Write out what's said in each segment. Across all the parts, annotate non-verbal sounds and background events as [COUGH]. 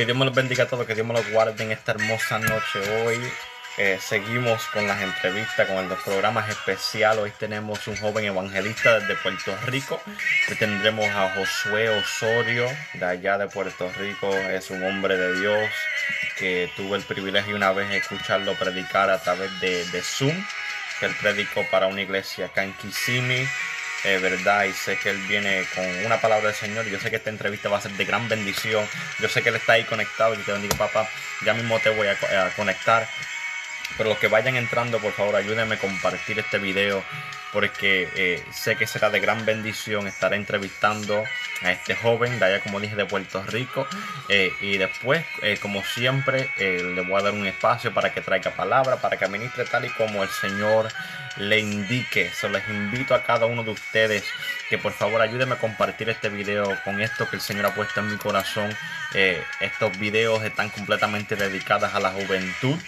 Que Dios me los bendiga a todos, que Dios me los guarde en esta hermosa noche. Hoy eh, seguimos con las entrevistas, con los programas especiales. Hoy tenemos un joven evangelista desde Puerto Rico. Hoy tendremos a Josué Osorio, de allá de Puerto Rico. Es un hombre de Dios que tuve el privilegio una vez de escucharlo predicar a través de, de Zoom, que él predicó para una iglesia acá en Kissimmee es verdad, y sé que él viene con una palabra del Señor. Y yo sé que esta entrevista va a ser de gran bendición. Yo sé que él está ahí conectado. Y te bendiga, papá. Ya mismo te voy a, a conectar. Pero los que vayan entrando, por favor, ayúdenme a compartir este video porque eh, sé que será de gran bendición estar entrevistando a este joven de allá, como dije, de Puerto Rico. Eh, y después, eh, como siempre, le voy a dar un espacio para que traiga palabra, para que administre tal y como el Señor le indique. Se les invito a cada uno de ustedes que por favor ayúdenme a compartir este video con esto que el Señor ha puesto en mi corazón. estos videos están completamente dedicados a la juventud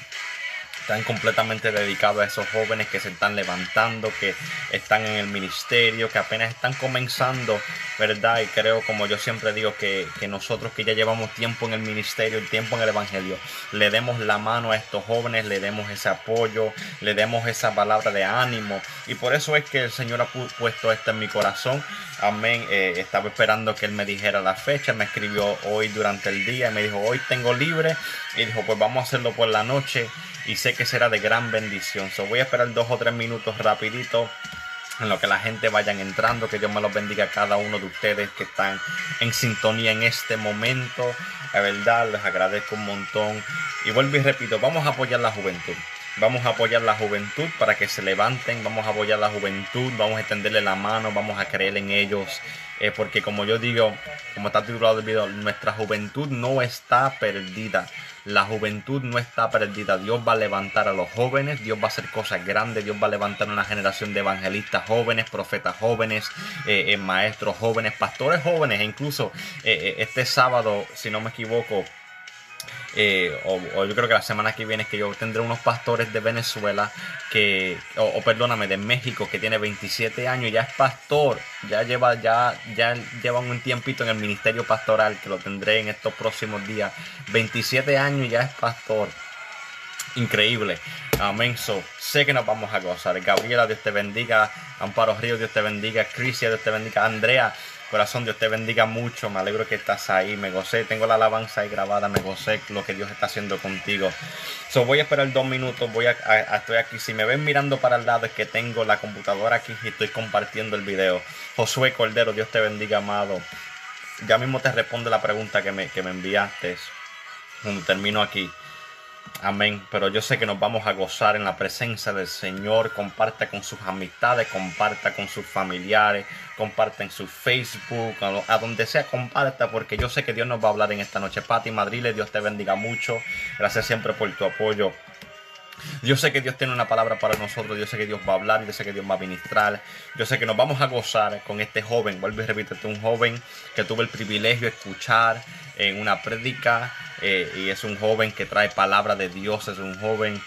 están completamente dedicados a esos jóvenes que se están levantando, que están en el ministerio, que apenas están comenzando, ¿verdad? Y creo, como yo siempre digo, que, nosotros que ya llevamos tiempo en el ministerio, tiempo en el Evangelio, le demos la mano a estos jóvenes, le demos ese apoyo, le demos esa palabra de ánimo. Y por eso es que el Señor ha puesto esto en mi corazón. Amén. Eh, estaba esperando que Él me dijera la fecha, me escribió hoy durante el día y me dijo, hoy tengo libre. Y dijo, pues vamos a hacerlo por la noche y sé que será de gran bendición. So, voy a esperar dos o tres minutos rapidito en lo que la gente vayan entrando, que Dios me los bendiga a cada uno de ustedes que están en sintonía en este momento. La verdad, les agradezco un montón. Y vuelvo y repito, vamos a apoyar la juventud. Vamos a apoyar la juventud para que se levanten, vamos a apoyar la juventud, vamos a extenderle la mano, vamos a creer en ellos, eh, porque como yo digo, como está titulado el video, nuestra juventud no está perdida. La juventud no está perdida. Dios va a levantar a los jóvenes, Dios va a hacer cosas grandes, Dios va a levantar una generación de evangelistas jóvenes, profetas jóvenes, eh, eh, maestros jóvenes, pastores jóvenes. E incluso este sábado, si no me equivoco, eh, o, yo creo que la semana que viene es que yo tendré unos pastores de Venezuela que, o, perdóname, de México que tiene 27 años y ya es pastor, ya lleva, ya, ya lleva un tiempito en el ministerio pastoral que lo tendré en estos próximos días. 27 años ya es pastor. Increíble. Amén. So, sé que nos vamos a gozar. Gabriela, Dios te bendiga. Amparo Río, Dios te bendiga. Crisia, Dios te bendiga. Andrea, Corazón, Dios te bendiga mucho. Me alegro que estás ahí. Me gocé. Tengo la alabanza ahí grabada. Me gocé lo que Dios está haciendo contigo. So, voy a esperar dos minutos. Voy a, estoy aquí. Si me ven mirando para el lado es que tengo la computadora aquí y estoy compartiendo el video. Josué Cordero, Dios te bendiga, amado. Ya mismo te responde la pregunta que me, que me enviaste. Cuando termino aquí. Amén. Pero yo sé que nos vamos a gozar en la presencia del Señor. Comparta con sus amistades, comparta con sus familiares, comparta en su Facebook, a, donde sea, comparta, porque yo sé que Dios nos va a hablar en esta noche. Pati Madrile, Dios te bendiga mucho. Gracias siempre por tu apoyo. Yo sé que Dios tiene una palabra para nosotros, yo sé que Dios va a hablar, yo sé que Dios va a ministrar, yo sé que nos vamos a gozar con este joven, vuelvo y repítete, un joven que tuve el privilegio de escuchar en una prédica eh, y es un joven que trae palabra de Dios, es un joven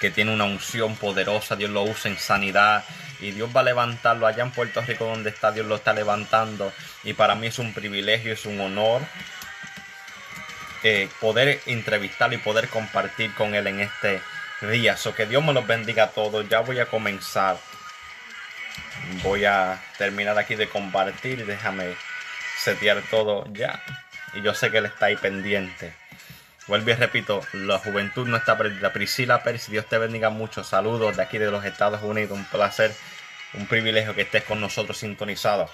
que tiene una unción poderosa, Dios lo usa en sanidad y Dios va a levantarlo allá en Puerto Rico donde está, Dios lo está levantando y para mí es un privilegio, es un honor eh, poder entrevistarlo y poder compartir con él en este día. So que Dios me los bendiga a todos. Ya voy a comenzar. Voy a terminar aquí de compartir. Déjame setear todo ya y yo sé que él está ahí pendiente. Vuelvo y repito, la juventud no está perdida. Priscila Pérez, Dios te bendiga mucho. Saludos de aquí de los Estados Unidos. Un placer, un privilegio que estés con nosotros sintonizado.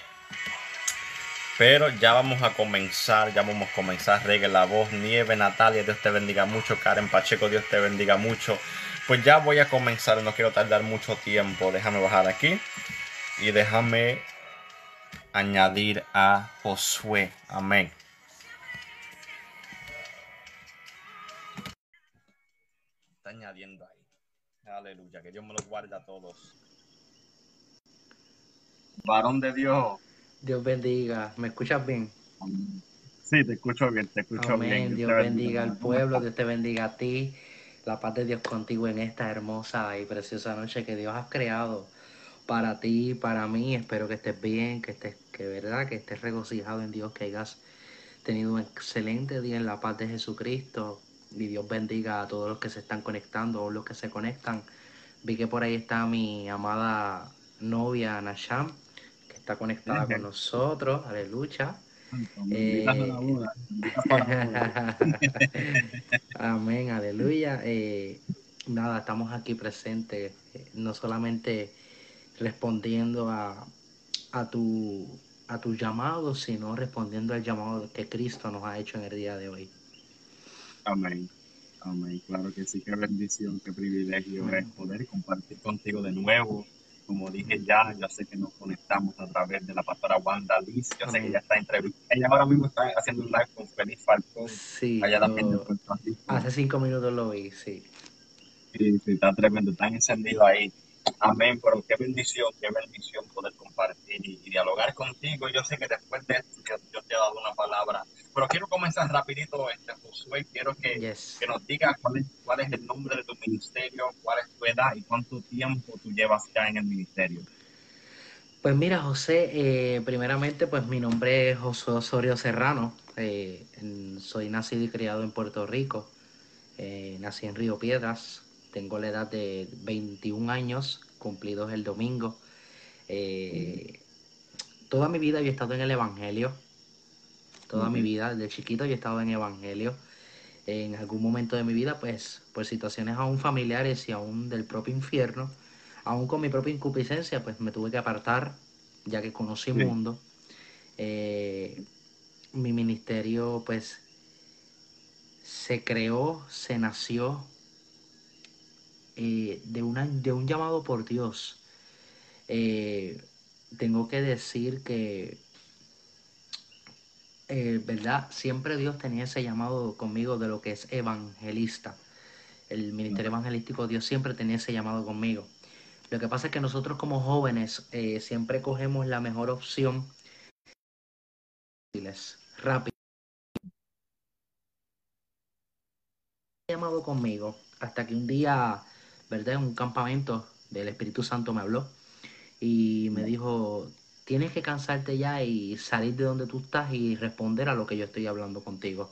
Pero ya vamos a comenzar, ya vamos a comenzar. Regue la voz, Nieve, Natalia, Dios te bendiga mucho. Karen Pacheco, Dios te bendiga mucho. Pues ya voy a comenzar, no quiero tardar mucho tiempo. Déjame bajar aquí y déjame añadir a Josué. Amén. Está añadiendo ahí. Aleluya, que Dios me los guarde a todos. Varón de Dios. Dios bendiga. ¿Me escuchas bien? Sí, te escucho bien, te escucho bien. Dios, bendiga al pueblo, Dios te bendiga a ti. La paz de Dios contigo en esta hermosa y preciosa noche que Dios ha creado para ti, para mí. Espero que estés bien, que estés, que verdad, que estés regocijado en Dios, que hayas tenido un excelente día en la paz de Jesucristo. Y Dios bendiga a todos los que se están conectando o los que se conectan. Vi que por ahí está mi amada novia Nasham, está conectada con nosotros. Aleluya. Eh, [LAUGHS] amén, aleluya. Eh, nada, estamos aquí presentes, eh, no solamente respondiendo a, a, tu, a tu llamado, sino respondiendo al llamado que Cristo nos ha hecho en el día de hoy. Amén. Amén. Claro que sí, qué bendición, qué privilegio es poder compartir contigo de nuevo. Como dije ya, yo sé que nos conectamos a través de la pastora Wanda Liz. Yo sé que ella está entrevistando. Ella ahora mismo está haciendo un live con Félix Falcón. Sí. Allá también Hace cinco minutos lo vi, sí. Sí, sí, está tremendo. Está encendido ahí. Amén, pero qué bendición, qué bendición poder compartir y, dialogar contigo. Yo sé que después de esto yo te he dado una palabra, pero quiero comenzar rapidito, este, Josué, quiero que, que nos digas cuál es, cuál es el nombre de tu ministerio, cuál es tu edad y cuánto tiempo tú llevas ya en el ministerio. Pues mira, José, eh, primeramente, pues mi nombre es José Osorio Serrano. Eh, soy nacido y criado en Puerto Rico. Eh, nací en Río Piedras, tengo la edad de 21 años, cumplidos el domingo. Eh, toda mi vida yo he estado en el Evangelio. Toda mi vida, desde chiquito yo he estado en Evangelio. En algún momento de mi vida, pues, por situaciones aún familiares y aún del propio infierno, aún con mi propia incupiscencia, pues me tuve que apartar, ya que conocí el mundo. Eh, mi ministerio, pues, se creó, se nació eh, de, una, de un llamado por Dios, eh, tengo que decir que, eh, ¿verdad? Siempre Dios tenía ese llamado conmigo de lo que es evangelista. El ministerio evangelístico, Dios siempre tenía ese llamado conmigo. Lo que pasa es que nosotros como jóvenes siempre cogemos la mejor opción rápido. llamado conmigo hasta que un día ¿verdad? En un campamento del Espíritu Santo me habló y me dijo, tienes que cansarte ya y salir de donde tú estás y responder a lo que yo estoy hablando contigo.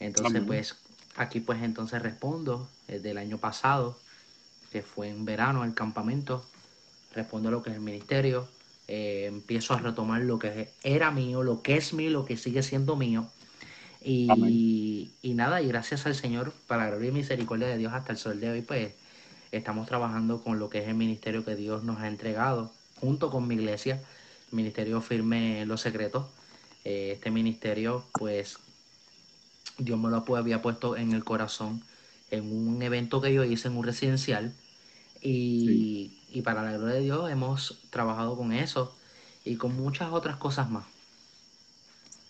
Entonces, pues, aquí pues entonces respondo, del año pasado, que fue en verano el campamento, respondo a lo que es el ministerio, eh, empiezo a retomar lo que era mío, lo que es mío, lo que sigue siendo mío. Y, y, nada, y gracias al Señor, para la gloria y misericordia de Dios hasta el sol de hoy, pues Estamos trabajando con lo que es el ministerio que Dios nos ha entregado, junto con mi iglesia, Ministerio Firme Los Secretos. Eh, este ministerio, pues, Dios me lo había puesto en el corazón en un evento que yo hice en un residencial. Y, y para la gloria de Dios hemos trabajado con eso y con muchas otras cosas más.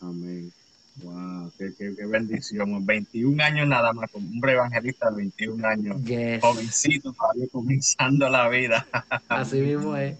Amén. Wow, qué, bendición. [LAUGHS] 21 años nada más, como un evangelista de 21 años. Jovencito, todavía comenzando la vida. [LAUGHS] Así mismo es.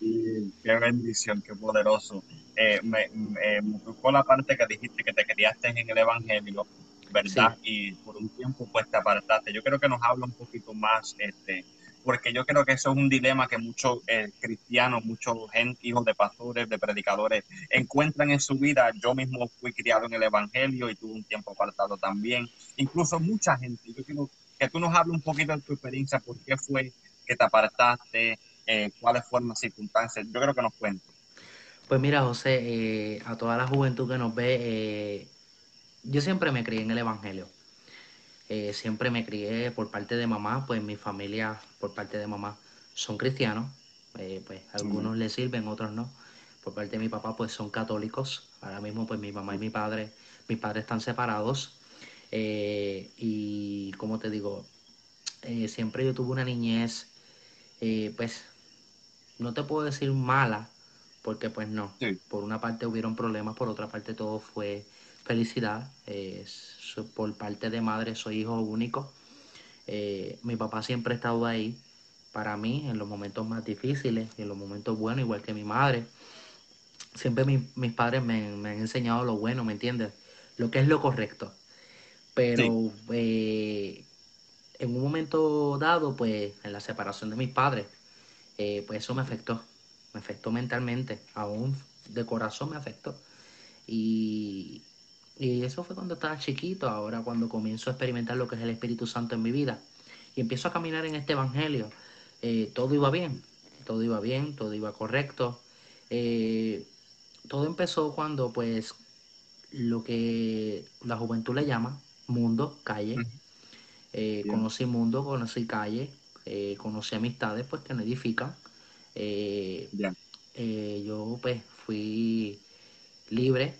qué bendición, qué poderoso. Eh, me, me, gustó la parte que dijiste que te criaste en el evangelio, ¿verdad? Y por un tiempo pues te apartaste. Yo creo que nos habla un poquito más este, porque yo creo que eso es un dilema que muchos eh, cristianos, muchos hijos de pastores, de predicadores, encuentran en su vida. Yo mismo fui criado en el Evangelio y tuve un tiempo apartado también. Incluso mucha gente. Yo quiero que tú nos hables un poquito de tu experiencia, por qué fue que te apartaste, eh, cuáles fueron las circunstancias. Yo creo que nos cuentes. Pues mira, José, eh, a toda la juventud que nos ve, yo siempre me crié en el Evangelio. Eh, siempre me crié por parte de mamá, pues mi familia por parte de mamá son cristianos, eh, pues algunos le sirven, otros no. Por parte de mi papá pues son católicos, ahora mismo pues mi mamá y mi padre, mis padres están separados. Eh, y como te digo, siempre yo tuve una niñez, pues no te puedo decir mala, porque pues no. Por una parte hubieron problemas, por otra parte todo fue felicidad. por parte de madre soy hijo único. Eh, mi papá siempre ha estado ahí para mí en los momentos más difíciles y en los momentos buenos, igual que mi madre. Siempre mis padres me, han enseñado lo bueno, ¿me entiendes? Lo que es lo correcto. Pero eh, en un momento dado, pues en la separación de mis padres, eh, pues eso me afectó me afectó mentalmente, aún de corazón me afectó. Y, eso fue cuando estaba chiquito, ahora cuando comienzo a experimentar lo que es el Espíritu Santo en mi vida. Y empiezo a caminar en este Evangelio, eh, todo iba bien, todo iba bien, todo iba correcto. Eh, todo empezó cuando pues lo que la juventud le llama mundo, calle. Eh, conocí mundo, conocí calle, conocí amistades pues que me edifican. Yo pues fui libre,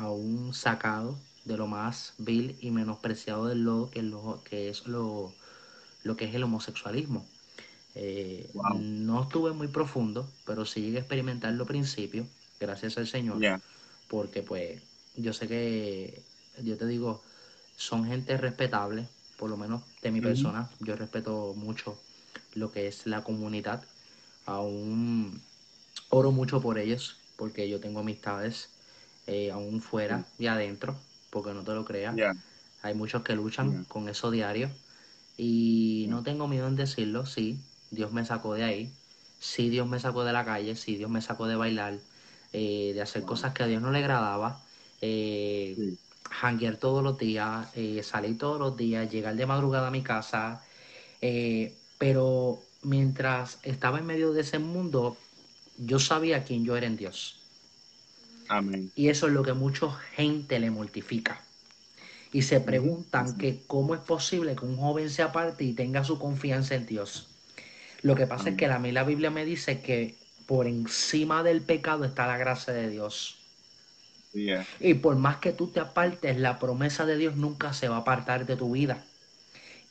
aún sacado de lo más vil y menospreciado del lodo que, lo, que es lo, lo que es el homosexualismo. Eh, no estuve muy profundo, pero sí llegué a experimentar lo principio, gracias al Señor, porque pues yo sé que, yo te digo, son gente respetable, por lo menos de mi persona, yo respeto mucho lo que es la comunidad aún oro mucho por ellos, porque yo tengo amistades eh, aún fuera y adentro, porque no te lo creas. Hay muchos que luchan con eso diario. Y no tengo miedo en decirlo, sí, Dios me sacó de ahí, sí, Dios me sacó de la calle, sí, Dios me sacó de bailar, eh, de hacer cosas que a Dios no le agradaba, eh, todos los días, eh, salir todos los días, llegar de madrugada a mi casa, pero mientras estaba en medio de ese mundo, yo sabía quién yo era en Dios. Amén. Y eso es lo que mucha gente le mortifica. Y se preguntan que cómo es posible que un joven se aparte y tenga su confianza en Dios. Lo que pasa es que a mí la Biblia me dice que por encima del pecado está la gracia de Dios. Y por más que tú te apartes, la promesa de Dios nunca se va a apartar de tu vida.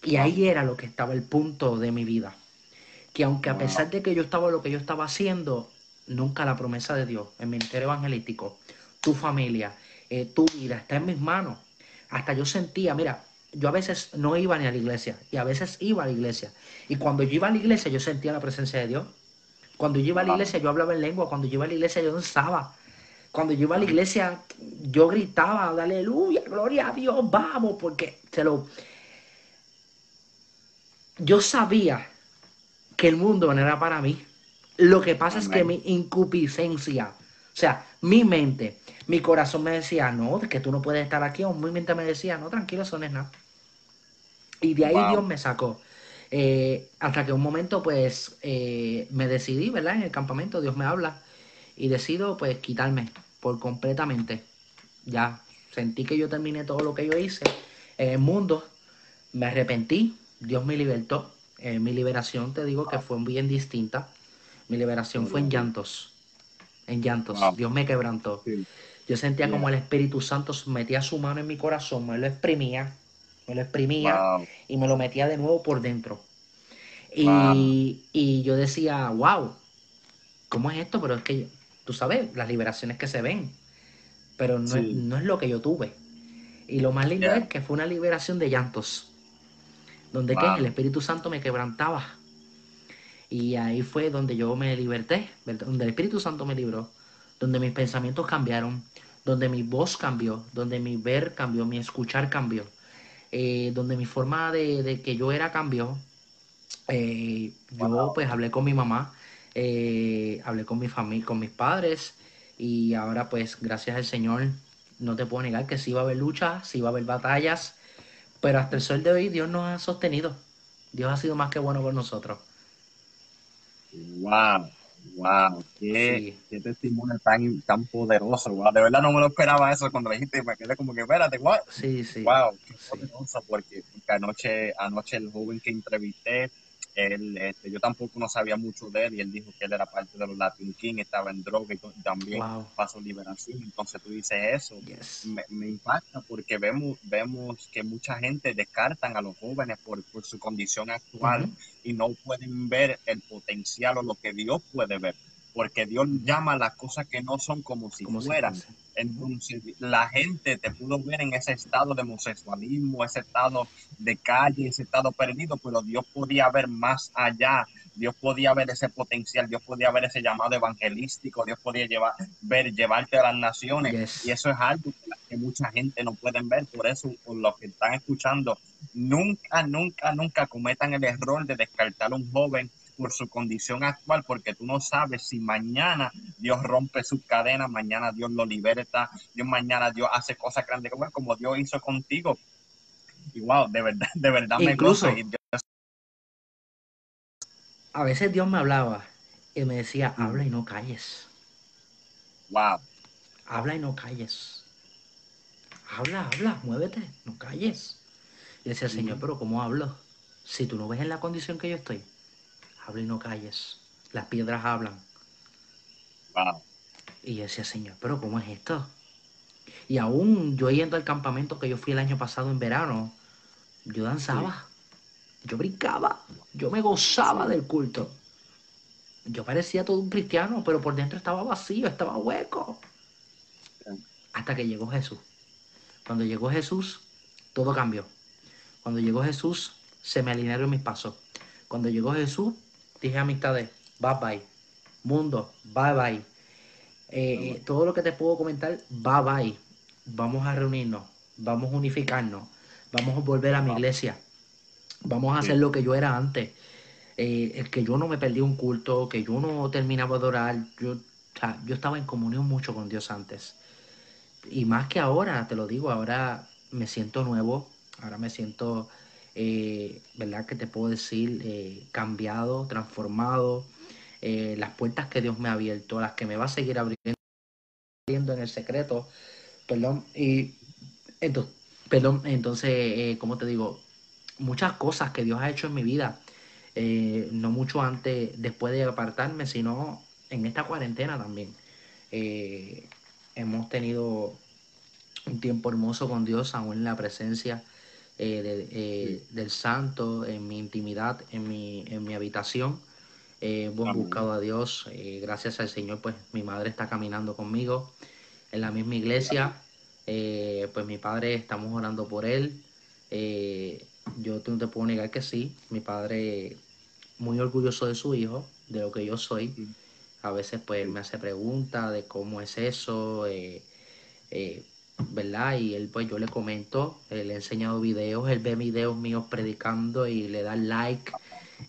Y ahí era lo que estaba el punto de mi vida que aunque a pesar de que yo estaba lo que yo estaba haciendo, nunca la promesa de Dios, el ministerio evangelístico, tu familia, eh, tu vida está en mis manos. Hasta yo sentía, mira, yo a veces no iba ni a la iglesia y a veces iba a la iglesia. Y cuando yo iba a la iglesia yo sentía la presencia de Dios. Cuando yo iba a la iglesia yo hablaba en lengua, cuando yo iba a la iglesia yo danzaba. Cuando yo iba a la iglesia yo gritaba, aleluya, gloria a Dios, vamos, porque se lo... Yo sabía que el mundo no era para mí. Lo que pasa es que mi incupiscencia, o sea, mi mente, mi corazón me decía, no, que tú no puedes estar aquí, o mi mente me decía, no, tranquilo, eso no es nada. Y de ahí Dios me sacó. Eh, hasta que un momento, pues, eh, me decidí, ¿verdad? En el campamento, Dios me habla, y decido, pues, quitarme por completamente. Ya sentí que yo terminé todo lo que yo hice en el mundo, me arrepentí, Dios me libertó, eh, mi liberación, te digo que fue bien distinta. Mi liberación fue en llantos. En llantos. Dios me quebrantó. Yo sentía como el Espíritu Santo metía su mano en mi corazón, me lo exprimía, me lo exprimía y me lo metía de nuevo por dentro. Y, yo decía, wow, ¿cómo es esto? Pero es que, tú sabes, las liberaciones que se ven, pero no, es, lo que yo tuve. Y lo más lindo es que fue una liberación de llantos donde el Espíritu Santo me quebrantaba. Y ahí fue donde yo me liberté, donde el Espíritu Santo me libró, donde mis pensamientos cambiaron, donde mi voz cambió, donde mi ver cambió, mi escuchar cambió, eh, donde mi forma de, que yo era cambió. Eh, yo pues hablé con mi mamá, eh, hablé con mi familia, con mis padres y ahora pues gracias al Señor no te puedo negar que sí va a haber luchas, sí va a haber batallas, pero hasta el sol de hoy Dios nos ha sostenido. Dios ha sido más que bueno con nosotros. Wow, wow, qué, testimonio tan, tan poderoso. De verdad no me lo esperaba eso cuando dijiste, me quedé como que, espérate, what? Sí, sí. Wow, qué poderoso, porque, porque anoche, anoche el joven que entrevisté, él, este, yo tampoco no sabía mucho de él y él dijo que él era parte de los Latin King, estaba en droga y también pasó liberación. Entonces tú dices eso, me, impacta porque vemos, vemos que mucha gente descartan a los jóvenes por, por su condición actual y no pueden ver el potencial o lo que Dios puede ver. Porque Dios llama las cosas que no son como si fueran. Entonces, la gente te pudo ver en ese estado de homosexualismo, ese estado de calle, ese estado perdido, pero Dios podía ver más allá. Dios podía ver ese potencial, Dios podía ver ese llamado evangelístico, Dios podía llevar, ver, llevarte a las naciones. Y eso es algo que, mucha gente no puede ver. Por eso, por los que están escuchando, nunca, nunca, nunca cometan el error de descartar a un joven por su condición actual, porque tú no sabes si mañana Dios rompe sus cadenas, mañana Dios lo liberta, Dios mañana Dios hace cosas grandes como Dios hizo contigo. Y wow, de verdad, de verdad me gusta. A veces Dios me hablaba y me decía, habla y no calles. Wow. Habla y no calles. Habla, habla, muévete, no calles. Y decía, Señor, pero ¿cómo hablo? Si tú no ves en la condición que yo estoy habla y no calles. Las piedras hablan. Y yo decía, Señor, pero ¿cómo es esto? Y aún yo yendo al campamento que yo fui el año pasado en verano, yo danzaba, yo brincaba, yo me gozaba del culto. Yo parecía todo un cristiano, pero por dentro estaba vacío, estaba hueco. Hasta que llegó Jesús. Cuando llegó Jesús, todo cambió. Cuando llegó Jesús, se me alinearon mis pasos. Cuando llegó Jesús, dije amistades, bye bye. Mundo, bye bye. Eh, todo lo que te puedo comentar, bye bye. Vamos a reunirnos, vamos a unificarnos, vamos a volver a mi iglesia, vamos a hacer lo que yo era antes. Eh, que yo no me perdí un culto, que yo no terminaba de orar, yo, yo estaba en comunión mucho con Dios antes. Y más que ahora, te lo digo, ahora me siento nuevo, ahora me siento eh, ¿verdad? Que te puedo decir, eh, cambiado, transformado, eh, las puertas que Dios me ha abierto, las que me va a seguir abriendo en el secreto, perdón, y entonces, perdón, entonces, como te digo, muchas cosas que Dios ha hecho en mi vida, no mucho antes, después de apartarme, sino en esta cuarentena también. hemos tenido un tiempo hermoso con Dios, aún en la presencia eh, eh, del santo, en mi intimidad, en mi, en mi habitación. Eh, hemos buscado a Dios, gracias al Señor, pues mi madre está caminando conmigo en la misma iglesia. pues mi padre, estamos orando por él. yo no te puedo negar que sí, mi padre muy orgulloso de su hijo, de lo que yo soy. A veces pues me hace preguntas de cómo es eso, ¿verdad? Y él, pues yo le comento, le he enseñado videos, él ve videos míos predicando y le da like.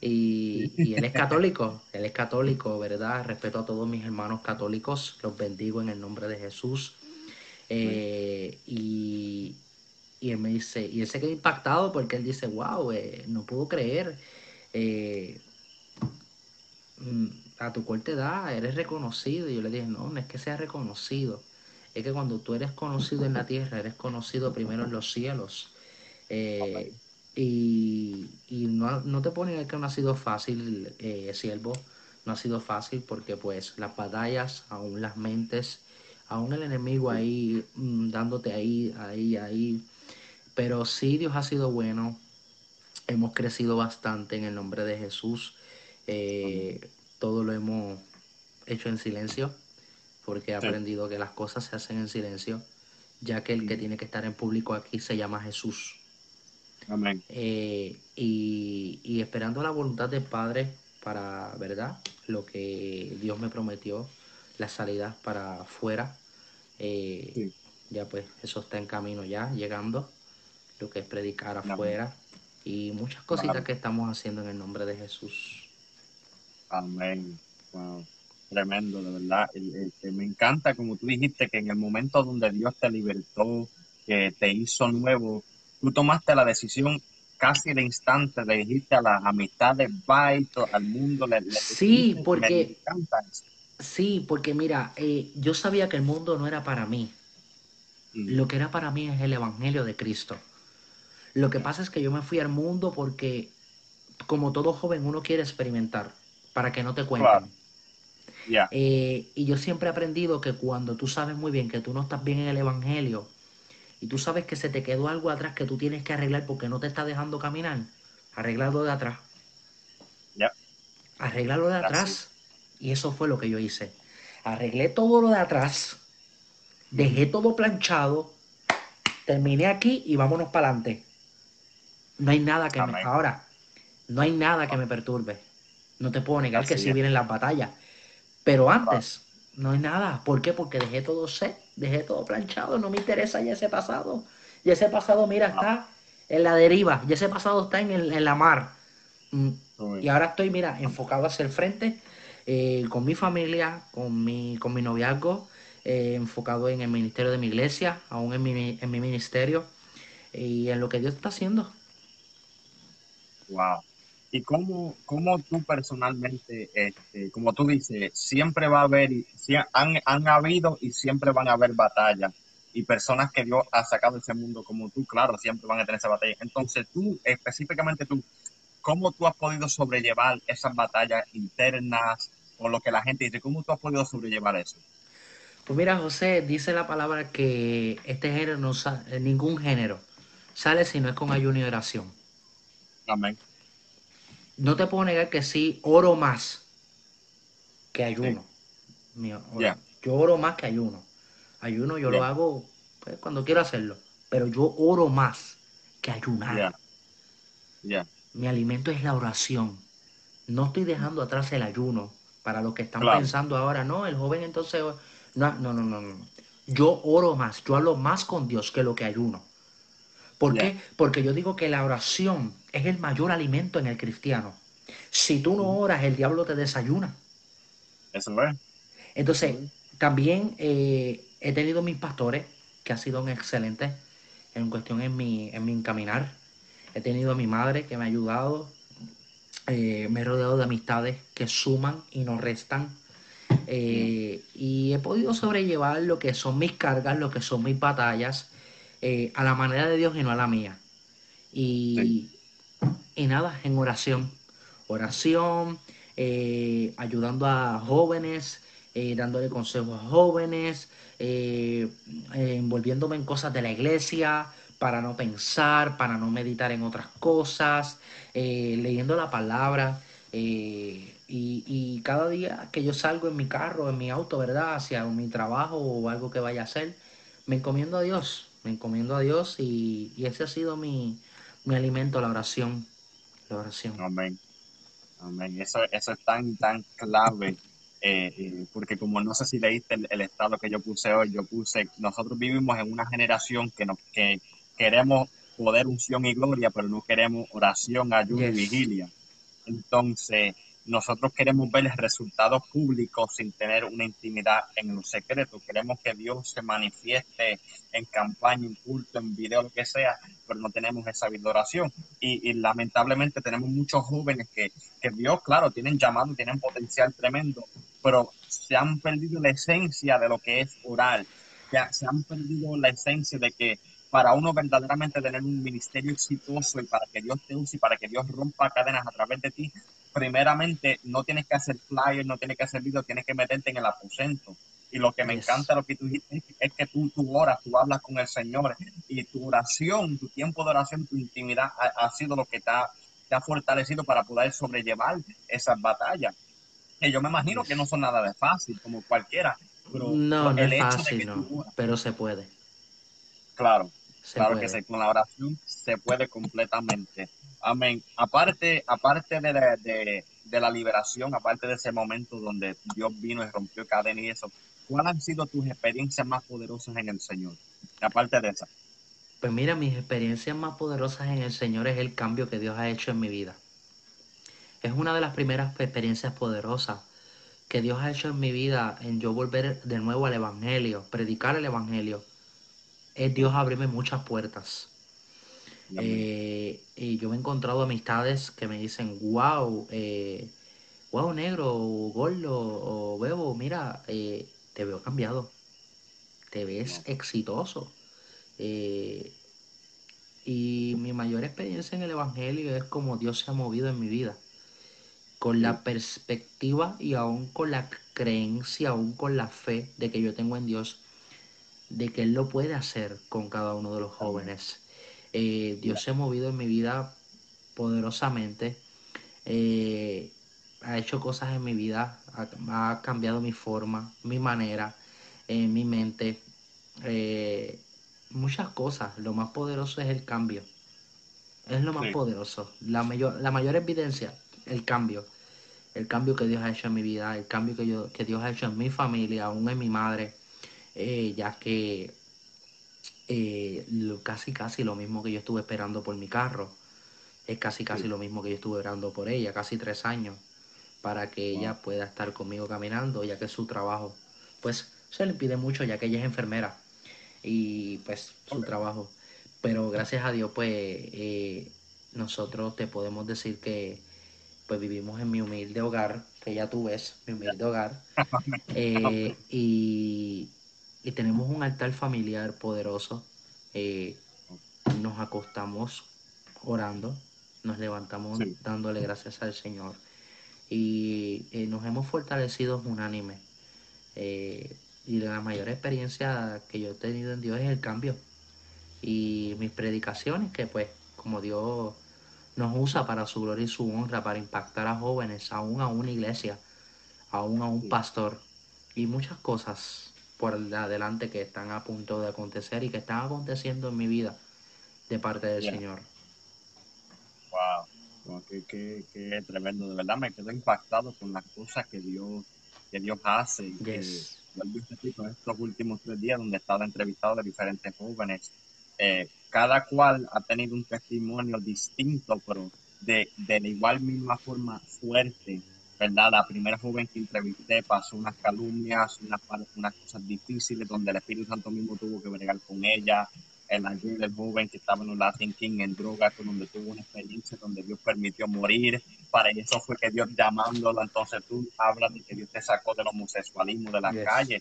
Y, él es católico, [LAUGHS] él es católico, ¿verdad? Respeto a todos mis hermanos católicos, los bendigo en el nombre de Jesús. Eh, y, él me dice, y él se queda impactado porque él dice, wow, eh, no puedo creer. Eh, mm, a tu corta edad eres reconocido. Y yo le dije, no, no es que sea reconocido es que cuando tú eres conocido en la tierra, eres conocido primero en los cielos. Eh, y, no, te ponen que no ha sido fácil, eh, siervo, no ha sido fácil porque pues las batallas, aún las mentes, aún el enemigo ahí mm, dándote ahí, ahí, ahí. Pero sí Dios ha sido bueno, hemos crecido bastante en el nombre de Jesús. Eh, todo lo hemos hecho en silencio porque he aprendido que las cosas se hacen en silencio, ya que el que tiene que estar en público aquí se llama Jesús. Amén. Eh, y, esperando la voluntad del Padre para, ¿verdad? Lo que Dios me prometió, las salidas para afuera. Eh, ya pues eso está en camino ya, llegando. Lo que es predicar afuera. Y muchas cositas que estamos haciendo en el nombre de Jesús. Amén tremendo, de verdad. me encanta, como tú dijiste, que en el momento donde Dios te libertó, que te hizo nuevo, tú tomaste la decisión casi de instante, le dijiste a las amistades, bye, al mundo. Le, sí, porque... Sí, porque mira, eh, yo sabía que el mundo no era para mí. Mm. Lo que era para mí es el Evangelio de Cristo. Lo que pasa es que yo me fui al mundo porque, como todo joven, uno quiere experimentar para que no te cuenten. Eh, y yo siempre he aprendido que cuando tú sabes muy bien que tú no estás bien en el Evangelio y tú sabes que se te quedó algo atrás que tú tienes que arreglar porque no te está dejando caminar, arreglarlo de atrás. Ya. Arreglarlo de atrás. Y eso fue lo que yo hice. Arreglé todo lo de atrás, dejé todo planchado, terminé aquí y vámonos para adelante. No hay nada que me... Ahora, no hay nada que me perturbe. No te puedo negar que sí vienen las batallas. Pero antes, no hay nada. ¿Por qué? Porque dejé todo set, dejé todo planchado. No me interesa ya ese pasado. Y ese pasado, mira, está en la deriva. Y ese pasado está en, en la mar. Mm. Y ahora estoy, mira, enfocado hacia el frente, eh, con mi familia, con mi, con mi noviazgo, eh, enfocado en el ministerio de mi iglesia, aún en mi, en mi ministerio y en lo que Dios está haciendo. Wow. ¿Y cómo, cómo tú personalmente, este, como tú dices, siempre va a haber, han, han habido y siempre van a haber batallas? y personas que Dios ha sacado de ese mundo como tú, claro, siempre van a tener esa batalla. Entonces tú, específicamente tú, ¿cómo tú has podido sobrellevar esas batallas internas o lo que la gente dice? ¿Cómo tú has podido sobrellevar eso? Pues mira, José, dice la palabra que este género no sale, ningún género sale si no es con ayuno y oración. Amén no te puedo negar que sí oro más que ayuno. Yo oro más que ayuno. Ayuno yo lo hago pues, cuando quiero hacerlo, pero yo oro más que ayunar. Mi alimento es la oración. No estoy dejando atrás el ayuno. Para los que están pensando ahora, no, el joven entonces, no, no, no, no, no. Yo oro más, yo hablo más con Dios que lo que ayuno. ¿Por qué? Porque yo digo que la oración es el mayor alimento en el cristiano. Si tú no oras, el diablo te desayuna. Entonces, también eh, he tenido mis pastores que han sido excelentes en cuestión en mi, en mi encaminar. He tenido a mi madre que me ha ayudado. Eh, me he rodeado de amistades que suman y no restan. Eh, y he podido sobrellevar lo que son mis cargas, lo que son mis batallas, a la manera de Dios y no a la mía. Y, y nada, en oración. Oración, eh, ayudando a jóvenes, eh, dándole consejos a jóvenes, eh, envolviéndome en cosas de la iglesia para no pensar, para no meditar en otras cosas, leyendo la palabra. Y, y, cada día que yo salgo en mi carro, en mi auto, ¿verdad? Hacia mi trabajo o algo que vaya a hacer, me encomiendo a Dios, me encomiendo a Dios y, y ese ha sido mi, mi alimento, la oración oración. Amén. Amén. Eso, eso es tan, tan clave. Eh, eh, porque como no sé si leíste el, estado que yo puse hoy, yo puse, nosotros vivimos en una generación que, nos, que queremos poder, unción y gloria, pero no queremos oración, ayuda y vigilia. Entonces, nosotros queremos ver el resultado público sin tener una intimidad en lo secreto. Queremos que Dios se manifieste en campaña, en culto, en video, lo que sea, pero no tenemos esa adoración. Y, y lamentablemente tenemos muchos jóvenes que, que Dios, claro, tienen llamado, tienen potencial tremendo, pero se han perdido la esencia de lo que es orar. Ya se han perdido la esencia de que para uno verdaderamente tener un ministerio exitoso y para que Dios te use y para que Dios rompa cadenas a través de ti, primeramente no tienes que hacer flyers, no tienes que hacer videos, tienes que meterte en el aposento. Y lo que me encanta lo que tú dijiste es que tú, tú oras, tú hablas con el Señor y tu oración, tu tiempo de oración, tu intimidad ha, sido lo que te ha, te ha, fortalecido para poder sobrellevar esas batallas. Que yo me imagino que no son nada de fácil, como cualquiera. Pero no, no es fácil, no, pero se puede. Claro, claro que sí, con la oración puede completamente. Amén. Aparte, aparte de, de, de, la liberación, aparte de ese momento donde Dios vino y rompió cadena y eso, ¿cuáles han sido tus experiencias más poderosas en el Señor? Aparte de esa. Pues mira, mis experiencias más poderosas en el Señor es el cambio que Dios ha hecho en mi vida. Es una de las primeras experiencias poderosas que Dios ha hecho en mi vida en yo volver de nuevo al Evangelio, predicar el Evangelio es Dios abrirme muchas puertas. Eh, y yo me he encontrado amistades que me dicen, wow, eh, wow, negro, gordo, o bebo, mira, eh, te veo cambiado, te ves exitoso. y mi mayor experiencia en el Evangelio es como Dios se ha movido en mi vida, con la perspectiva y aún con la creencia, aún con la fe de que yo tengo en Dios de que Él lo puede hacer con cada uno de los jóvenes. Eh, Dios se ha movido en mi vida poderosamente. Eh, ha hecho cosas en mi vida, ha, cambiado mi forma, mi manera, eh, mi mente, muchas cosas. Lo más poderoso es el cambio. Es lo más poderoso. La mayor, la mayor evidencia, el cambio. El cambio que Dios ha hecho en mi vida, el cambio que, yo, que Dios ha hecho en mi familia, aún en mi madre, ya que eh, casi casi lo mismo que yo estuve esperando por mi carro. Es casi casi lo mismo que yo estuve esperando por ella, casi tres años, para que ella pueda estar conmigo caminando, ya que su trabajo, pues se le pide mucho, ya que ella es enfermera y pues su trabajo. Pero gracias a Dios, pues eh, nosotros te podemos decir que pues vivimos en mi humilde hogar, que ya tú ves, mi humilde hogar, [LAUGHS] eh, y, tenemos un altar familiar poderoso. Eh, nos acostamos orando, nos levantamos dándole gracias al Señor y nos hemos fortalecido unánime y la mayor experiencia que yo he tenido en Dios es el cambio. Y mis predicaciones, que pues como Dios nos usa para su gloria y su honra, para impactar a jóvenes, aún a una iglesia, aún a un pastor, y muchas cosas por adelante que están a punto de acontecer y que están aconteciendo en mi vida de parte del Señor. Wow, qué, tremendo, de verdad me quedo impactado con las cosas que Dios, que Dios hace. Yes en estos últimos tres días donde he estado entrevistado de diferentes jóvenes. Eh, cada cual ha tenido un testimonio distinto, pero de, de la igual misma forma fuerte, ¿verdad? La primera joven que entrevisté pasó unas calumnias, unas, unas cosas difíciles donde el Espíritu Santo mismo tuvo que bregar con ella el del joven que estaba en un Latin King en drogas, donde tuvo una experiencia donde Dios permitió morir. Para eso fue que Dios llamándolo. Entonces tú hablas de que Dios te sacó del homosexualismo de la calle.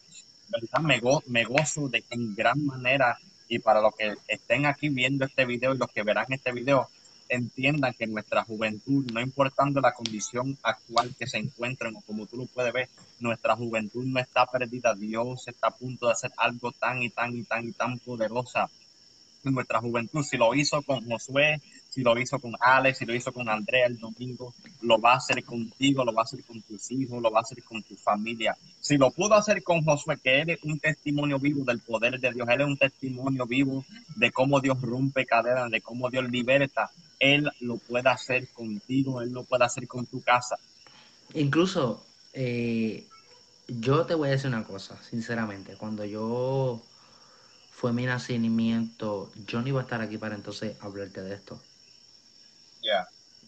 ¿Verdad? Me, me gozo de que en gran manera, y para los que estén aquí viendo este video y los que verán este video, entiendan que nuestra juventud, no importando la condición actual que se encuentren o como tú lo puedes ver, nuestra juventud no está perdida. Dios está a punto de hacer algo tan y tan y tan y tan poderosa nuestra juventud. Si lo hizo con Josué, si lo hizo con Alex, si lo hizo con Andrea el domingo, lo va a hacer contigo, lo va a hacer con tus hijos, lo va a hacer con tu familia. Si lo pudo hacer con Josué, que él es un testimonio vivo del poder de Dios, él es un testimonio vivo de cómo Dios rompe cadenas, de cómo Dios liberta, él lo puede hacer contigo, él lo puede hacer con tu casa. Incluso, eh, yo te voy a decir una cosa, sinceramente, cuando yo fue mi nacimiento, yo no iba a estar aquí para entonces hablarte de esto.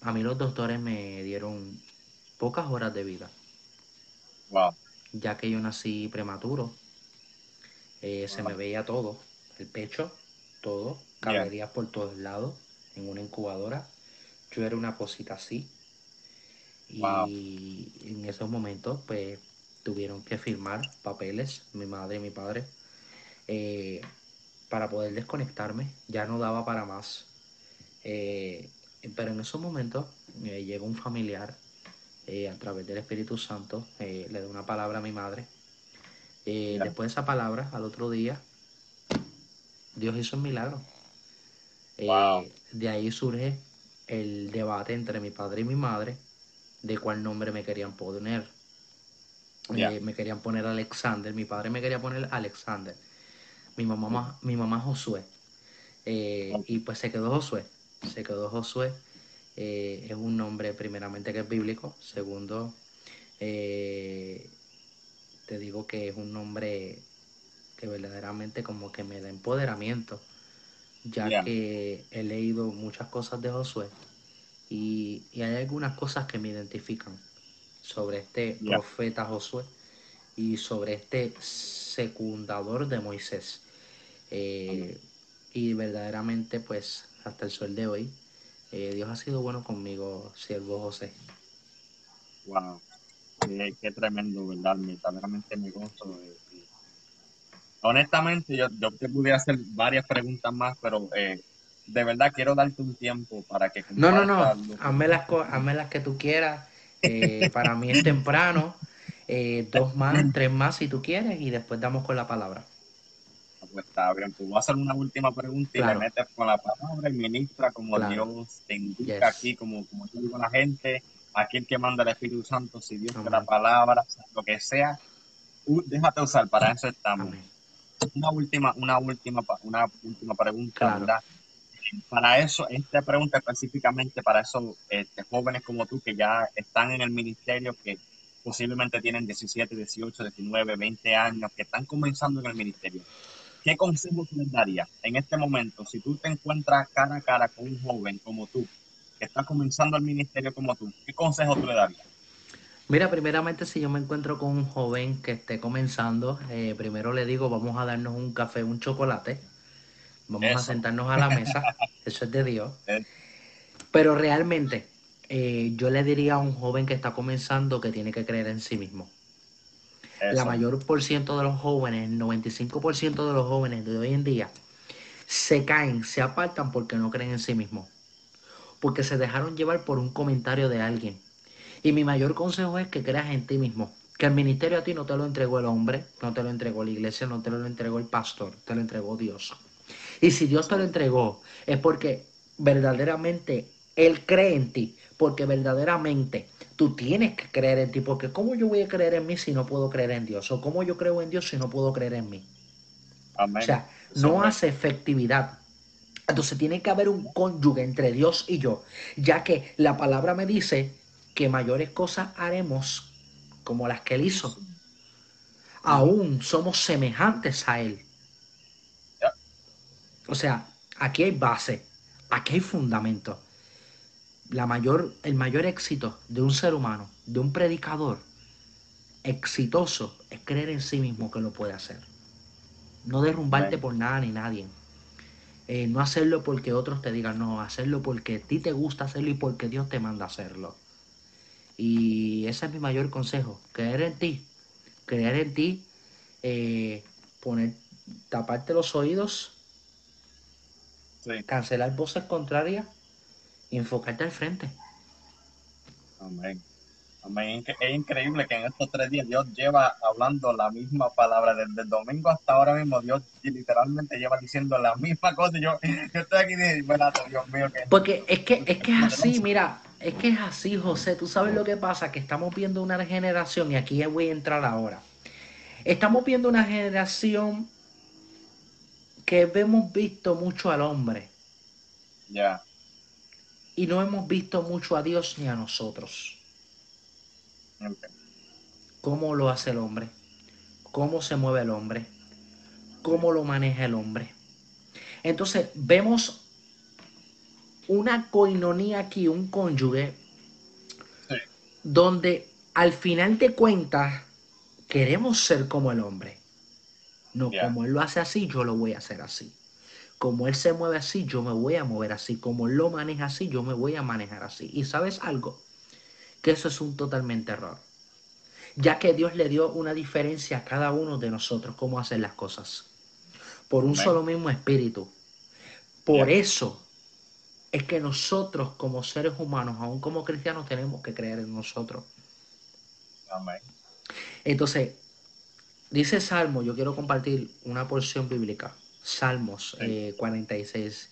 A mí los doctores me dieron pocas horas de vida. Wow. Ya que yo nací prematuro, eh, se me veía todo, el pecho, todo, caberías por todos lados, en una incubadora. Yo era una cosita así. Y en esos momentos, pues, tuvieron que firmar papeles, mi madre y mi padre, eh, para poder desconectarme, ya no daba para más. Eh, pero en esos momentos eh, llegó un familiar eh, a través del Espíritu Santo, le da una palabra a mi madre. Después de esa palabra, al otro día, Dios hizo un milagro. de ahí surge el debate entre mi padre y mi madre de cuál nombre me querían poner. me querían poner Alexander, mi padre me quería poner Alexander mi mamá, mi mamá Josué. Eh, y pues se quedó Josué. Se quedó Josué. Eh, es un nombre primeramente que es bíblico. Segundo, eh, te digo que es un nombre que verdaderamente como que me da empoderamiento, ya que he leído muchas cosas de Josué y, hay algunas cosas que me identifican sobre este profeta Josué y sobre este secundador de Moisés. Eh, y verdaderamente, pues, hasta el sol de hoy, eh, Dios ha sido bueno conmigo, siervo José. Wow, qué, tremendo, ¿verdad? Verdaderamente me gozo. honestamente, yo, yo te pudiera hacer varias preguntas más, pero eh, de verdad quiero darte un tiempo para que... No, no, no, hazme las, hazme las que tú quieras. [LAUGHS] para mí es temprano. Eh, dos más, tres más si tú quieres y después damos con la palabra. Pues está bien, pues voy a hacer una última pregunta y le metes con la palabra y ministra como Dios te indica aquí, como, como yo digo a la gente, aquí el que manda el Espíritu Santo, si Dios te Amén. la palabra, lo que sea, déjate usar, para eso estamos. Amén. Una última, una última, una última pregunta, Claro. ¿verdad? Para eso, esta pregunta específicamente para esos este, jóvenes como tú que ya están en el ministerio, que posiblemente tienen 17, 18, 19, 20 años, que están comenzando en el ministerio. ¿Qué consejo tú les darías en este momento si tú te encuentras cara a cara con un joven como tú, que está comenzando el ministerio como tú? ¿Qué consejo tú le darías? Mira, primeramente si yo me encuentro con un joven que esté comenzando, eh, primero le digo, vamos a darnos un café, un chocolate, vamos a sentarnos a la mesa, [LAUGHS] eso es de Dios. Eh. Pero realmente, eh, yo le diría a un joven que está comenzando que tiene que creer en sí mismo. La mayor por ciento de los jóvenes, el 95% de los jóvenes de hoy en día, se caen, se apartan porque no creen en sí mismos. Porque se dejaron llevar por un comentario de alguien. Y mi mayor consejo es que creas en ti mismo. Que el ministerio a ti no te lo entregó el hombre, no te lo entregó la iglesia, no te lo entregó el pastor, te lo entregó Dios. Y si Dios te lo entregó, es porque verdaderamente Él cree en ti. Porque verdaderamente tú tienes que creer en ti. Porque ¿cómo yo voy a creer en mí si no puedo creer en Dios? ¿O cómo yo creo en Dios si no puedo creer en mí? Amén. O sea, no hace efectividad. Entonces tiene que haber un cónyuge entre Dios y yo, ya que la palabra me dice que mayores cosas haremos como las que Él hizo. Aún somos semejantes a Él. O sea, aquí hay base, aquí hay fundamento. La mayor, el mayor éxito de un ser humano, de un predicador exitoso, es creer en sí mismo que lo puede hacer. No derrumbarte por nada ni nadie. Eh, no hacerlo porque otros te digan, no, hacerlo porque a ti te gusta hacerlo y porque Dios te manda a hacerlo. Y ese es mi mayor consejo, creer en ti, creer en ti, eh, poner, taparte los oídos, Sí. cancelar voces contrarias y enfocarte al frente. Amén. Amén. Es increíble que en estos tres días Dios lleva hablando la misma palabra. Desde el domingo hasta ahora mismo, Dios literalmente lleva diciendo la misma cosa. Yo, [LAUGHS] yo estoy aquí digo, "Espérate, Dios mío, que Porque es que, es que es así, mira, es que es así, José. Tú sabes lo que pasa, que estamos viendo una generación, y aquí voy a entrar ahora. Estamos viendo una generación que hemos visto mucho al hombre ya, y no hemos visto mucho a Dios ni a nosotros. ¿Cómo lo hace el hombre? ¿Cómo se mueve el hombre? ¿Cómo lo maneja el hombre? Entonces vemos una coinonía aquí, un cónyuge, Sí. donde al final de cuentas queremos ser como el hombre. No, como él lo hace así, yo lo voy a hacer así. Como él se mueve así, yo me voy a mover así. Como él lo maneja así, yo me voy a manejar así. Y sabes algo, que eso es un totalmente error. Ya que Dios le dio una diferencia a cada uno de nosotros cómo hacer las cosas. Por un solo mismo espíritu. Por eso es que nosotros como seres humanos, aún como cristianos, tenemos que creer en nosotros. Amén. Entonces, dice Salmo, yo quiero compartir una porción bíblica. Salmos Sí. eh, 46.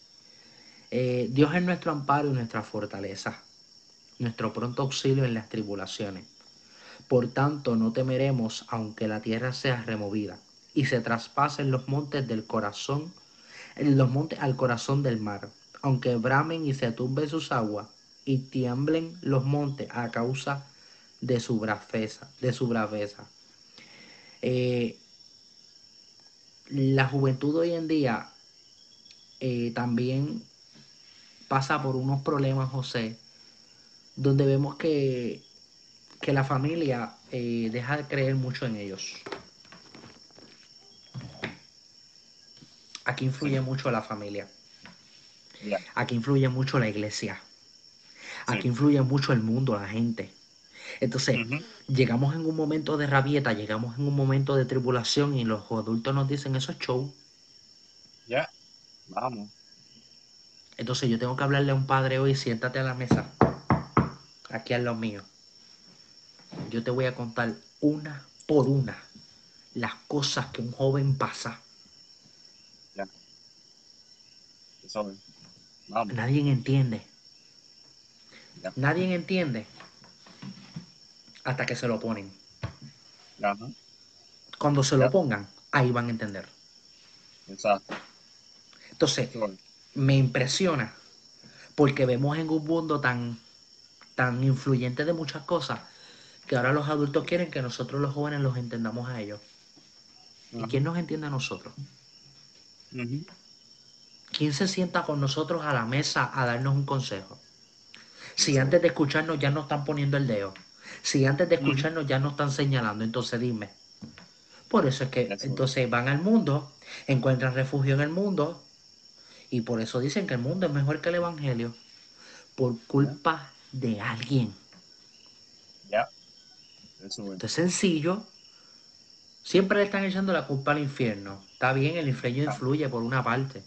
Eh, Dios es nuestro amparo y nuestra fortaleza, nuestro pronto auxilio en las tribulaciones. Por tanto, no temeremos aunque la tierra sea removida y se traspasen los montes del corazón, en los montes al corazón del mar, aunque bramen y se tumben sus aguas y tiemblen los montes a causa de su braveza, de su braveza. Eh, la juventud hoy en día eh, también pasa por unos problemas, José, donde vemos que, que la familia eh, deja de creer mucho en ellos. Aquí influye mucho la familia. Aquí influye mucho la iglesia. Aquí influye mucho el mundo, la gente. Entonces, llegamos en un momento de rabieta, llegamos en un momento de tribulación y los adultos nos dicen eso es show. Ya. Vamos. Entonces yo tengo que hablarle a un padre hoy, siéntate a la mesa, aquí al lado mío. Yo te voy a contar una por una las cosas que un joven pasa. Eso. Vamos. Nadie entiende. Ya. Nadie entiende. Hasta que se lo ponen. Ajá. Cuando se lo pongan, ahí van a entender. Exacto. Entonces, me impresiona porque vemos en un mundo tan, tan influyente de muchas cosas que ahora los adultos quieren que nosotros los jóvenes los entendamos a ellos. ¿Y quién nos entiende a nosotros? ¿Quién se sienta con nosotros a la mesa a darnos un consejo? Si antes de escucharnos ya nos están poniendo el dedo. Si antes de escucharnos ya nos están señalando, entonces dime. Por eso es que entonces van al mundo, encuentran refugio en el mundo y por eso dicen que el mundo es mejor que el evangelio por culpa de alguien. Ya. Eso es. Esto es sencillo. Siempre le están echando la culpa al infierno. Está bien, el infierno influye por una parte,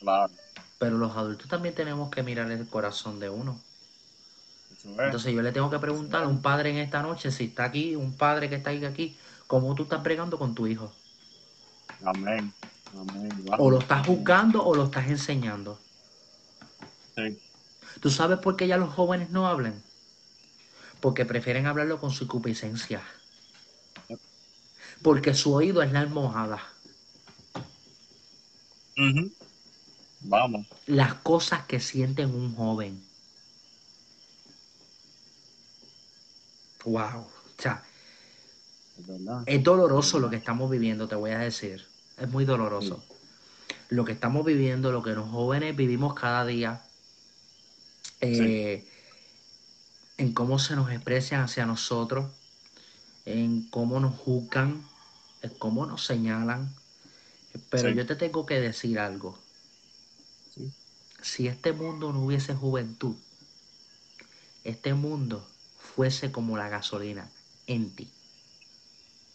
Claro. pero los adultos también tenemos que mirar el corazón de uno. Entonces yo le tengo que preguntar a un padre en esta noche, si está aquí, un padre que está aquí, ¿cómo tú estás bregando con tu hijo? Amén. Amén. O lo estás juzgando o lo estás enseñando. Sí. ¿Tú sabes por qué ya los jóvenes no hablan? Porque prefieren hablarlo con su concupiscencia. Porque su oído es la almohada. Vamos. Las cosas que sienten un joven. Wow. O sea, Es doloroso lo que estamos viviendo, te voy a decir. Es muy doloroso. Lo que estamos viviendo, lo que los jóvenes vivimos cada día, eh, en cómo se nos expresan hacia nosotros, en cómo nos juzgan, en cómo nos señalan. Pero Sí. yo te tengo que decir algo. Si este mundo no hubiese juventud, este mundo fuese como la gasolina en ti.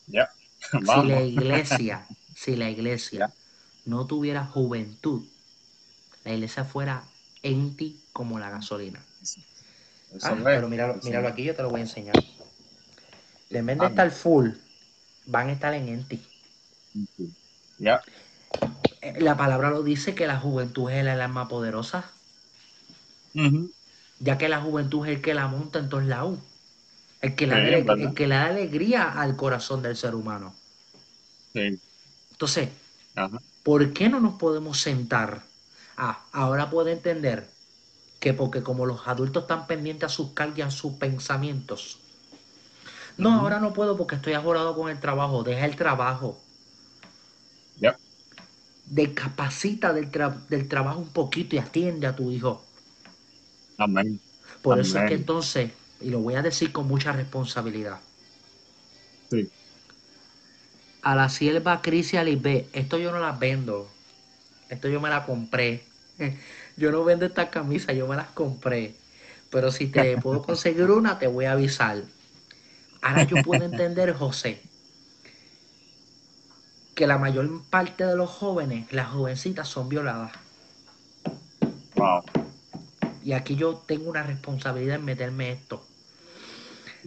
Ya. [LAUGHS] Si la iglesia, si la iglesia no tuviera juventud, la iglesia fuera en ti como la gasolina. Ah, pero míralo, aquí, yo te lo voy a enseñar. En vez de estar full, van a estar en en ti. Ya. Eh, La palabra lo dice que la juventud es el alma poderosa, ya que la juventud es el que la monta en todos lados. El que, le da el que le da alegría al corazón del ser humano. Sí. Entonces, Ajá. ¿por qué no nos podemos sentar? Ah, ahora puedo entender que porque como los adultos están pendientes a sus cargas, a sus pensamientos. No, ahora no puedo porque estoy ajorado con el trabajo. Deja el trabajo. Ya. Decapacita del, tra- del trabajo un poquito y atiende a tu hijo. Amén. Por eso es que entonces, y lo voy a decir con mucha responsabilidad, Sí. a la sierva Crisia Lisbeth, esto yo no las vendo. Esto yo me la compré. [LAUGHS] Yo no vendo estas camisas, yo me las compré. Pero si te [LAUGHS] puedo conseguir una, te voy a avisar. Ahora yo puedo entender, [LAUGHS] José, que la mayor parte de los jóvenes, las jovencitas, son violadas. Wow. Y aquí yo tengo una responsabilidad en meterme esto.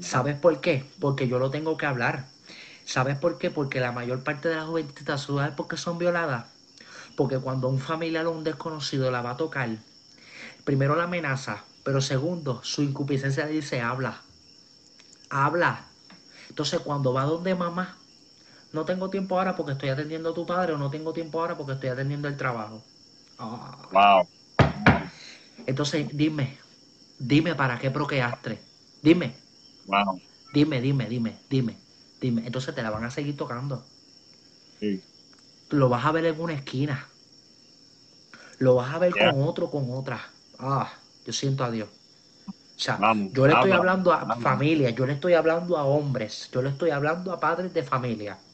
¿Sabes por qué? Porque yo lo tengo que hablar. ¿Sabes por qué? Porque la mayor parte de las jovencitas, ¿sabes por qué son violadas? Porque cuando un familiar o un desconocido la va a tocar, primero la amenaza, pero segundo, su incupiscencia le dice, habla, habla. Entonces cuando va donde mamá, no tengo tiempo ahora porque estoy atendiendo a tu padre o no tengo tiempo ahora porque estoy atendiendo el trabajo. Ah. Wow. Entonces, dime, dime para qué procreaste. Dime, Wow. dime, dime, dime, dime, dime. Entonces te la van a seguir tocando. Sí. Lo vas a ver en una esquina. Lo vas a ver con otro, con otra. Ah, yo siento a Dios. O sea, Vamos, yo le estoy habla, hablando a habla. familias, yo le estoy hablando a hombres, yo le estoy hablando a padres de familia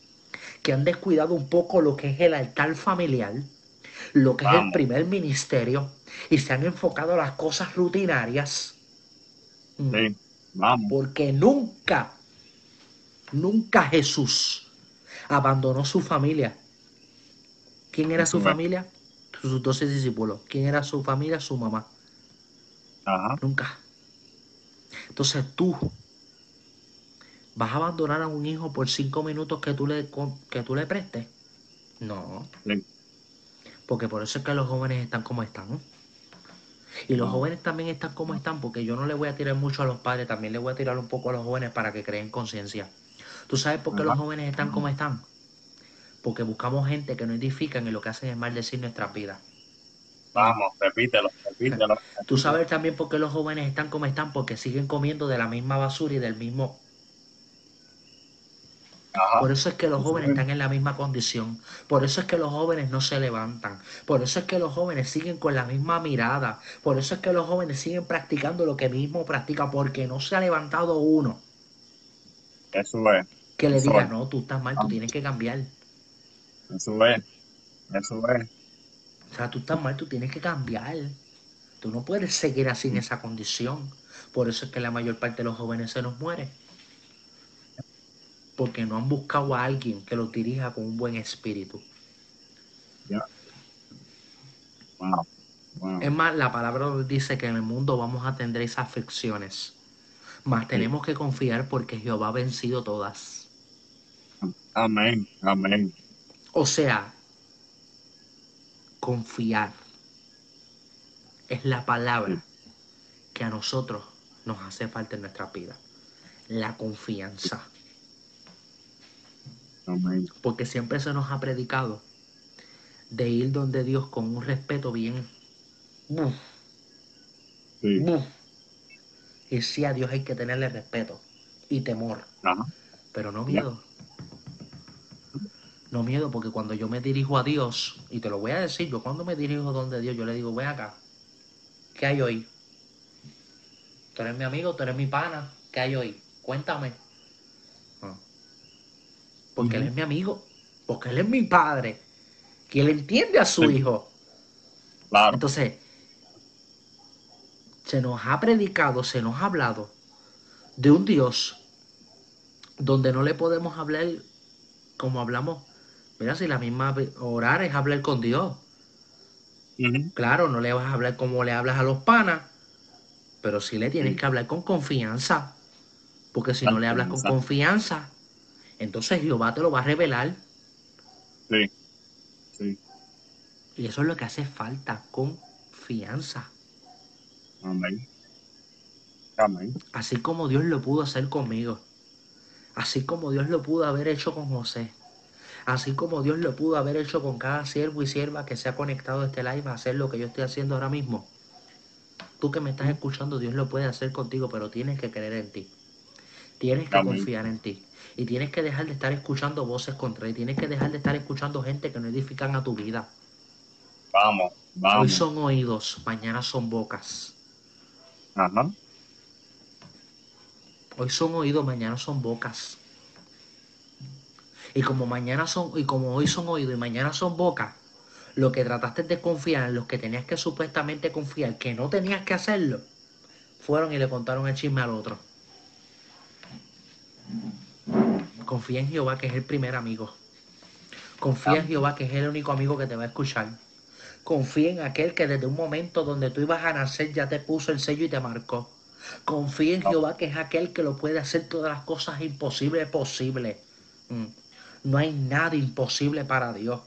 que han descuidado un poco lo que es el altar familiar, lo que es el primer ministerio y se han enfocado a las cosas rutinarias. Mm. Sí. Vamos. Porque nunca, nunca Jesús abandonó su familia. ¿Quién era su familia? Sus doce discípulos. ¿Quién era su familia? Su mamá. Ajá. Nunca. Entonces tú vas a abandonar a un hijo por cinco minutos que tú le, que tú le prestes. No. Sí. Porque por eso es que los jóvenes están como están. Y los jóvenes también están como están, porque yo no le voy a tirar mucho a los padres, también le voy a tirar un poco a los jóvenes para que creen conciencia. ¿Tú sabes por qué los jóvenes están como están? Porque buscamos gente que no edifican y lo que hacen es maldecir nuestras vidas. Vamos, repítelo, repítelo. Tú sabes también por qué los jóvenes están como están, porque siguen comiendo de la misma basura y del mismo por eso es que los jóvenes están en la misma condición. Por eso es que los jóvenes no se levantan. Por eso es que los jóvenes siguen con la misma mirada. Por eso es que los jóvenes siguen practicando lo que mismo practica porque no se ha levantado uno. Eso es. Que le diga, no, tú estás mal, tú tienes que cambiar. Eso es. Eso es. O sea, tú estás mal, tú tienes que cambiar. Tú no puedes seguir así en esa condición. Por eso es que la mayor parte de los jóvenes se nos muere porque no han buscado a alguien que los dirija con un buen espíritu. Es más, la palabra dice que en el mundo vamos a tener esas aflicciones, mas tenemos que confiar porque Jehová ha vencido todas. Amén, amén. O sea, confiar es la palabra que a nosotros nos hace falta en nuestra vida. La confianza. Porque siempre se nos ha predicado de ir donde Dios con un respeto bien. Y sí, a Dios hay que tenerle respeto y temor. Pero no miedo. No miedo, porque cuando yo me dirijo a Dios, y te lo voy a decir, yo cuando me dirijo donde Dios, yo le digo, ven acá, ¿qué hay hoy? Tú eres mi amigo, tú eres mi pana, ¿qué hay hoy? Cuéntame porque él es mi amigo, porque él es mi padre, que él entiende a su hijo. Entonces, se nos ha predicado, se nos ha hablado de un Dios donde no le podemos hablar como hablamos. Mira, si la misma orar es hablar con Dios. Claro, no le vas a hablar como le hablas a los panas, pero sí le tienes que hablar con confianza. Porque si no le hablas con confianza, entonces Jehová te lo va a revelar. Sí, sí. Y eso es lo que hace falta, confianza. Amén. Amén. Así como Dios lo pudo hacer conmigo. Así como Dios lo pudo haber hecho con José. Así como Dios lo pudo haber hecho con cada siervo y sierva que se ha conectado a este live a hacer lo que yo estoy haciendo ahora mismo. Tú que me estás escuchando, Dios lo puede hacer contigo, pero tienes que creer en ti. Tienes que confiar en ti. Y tienes que dejar de estar escuchando voces contra y tienes que dejar de estar escuchando gente que no edifican a tu vida. Vamos, vamos. Hoy son oídos, mañana son bocas. Ajá. Hoy son oídos, mañana son bocas. Y como mañana son, y como hoy son oídos y mañana son bocas, lo que trataste de confiar en los que tenías que supuestamente confiar, que no tenías que hacerlo, fueron y le contaron el chisme al otro. Confía en Jehová que es el primer amigo. Confía en Jehová que es el único amigo que te va a escuchar. Confía en aquel que desde un momento donde tú ibas a nacer ya te puso el sello y te marcó. Confía en Jehová que es aquel que lo puede hacer todas las cosas imposibles posibles. Mm. No hay nada imposible para Dios.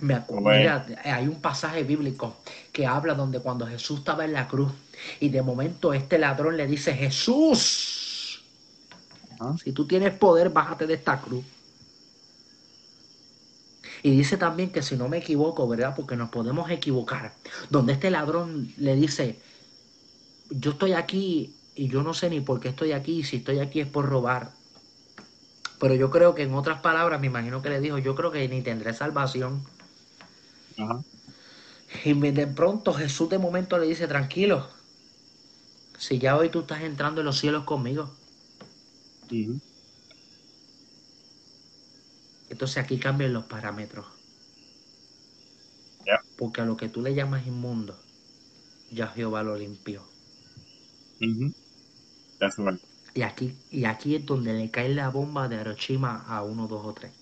Me acuerdo, hay un pasaje bíblico que habla donde cuando Jesús estaba en la cruz y de momento este ladrón le dice, Jesús, si tú tienes poder, bájate de esta cruz. Y dice también que si no me equivoco, ¿verdad? Porque nos podemos equivocar. Donde este ladrón le dice, yo estoy aquí y yo no sé ni por qué estoy aquí, y si estoy aquí es por robar. Pero yo creo que en otras palabras, me imagino que le dijo, yo creo que ni tendré salvación. Y de pronto Jesús de momento le dice, tranquilo, si ya hoy tú estás entrando en los cielos conmigo. Entonces aquí cambian los parámetros. Porque a lo que tú le llamas inmundo, ya Jehová lo limpió. Y aquí, y aquí es donde le cae la bomba de Hiroshima a uno, dos o tres.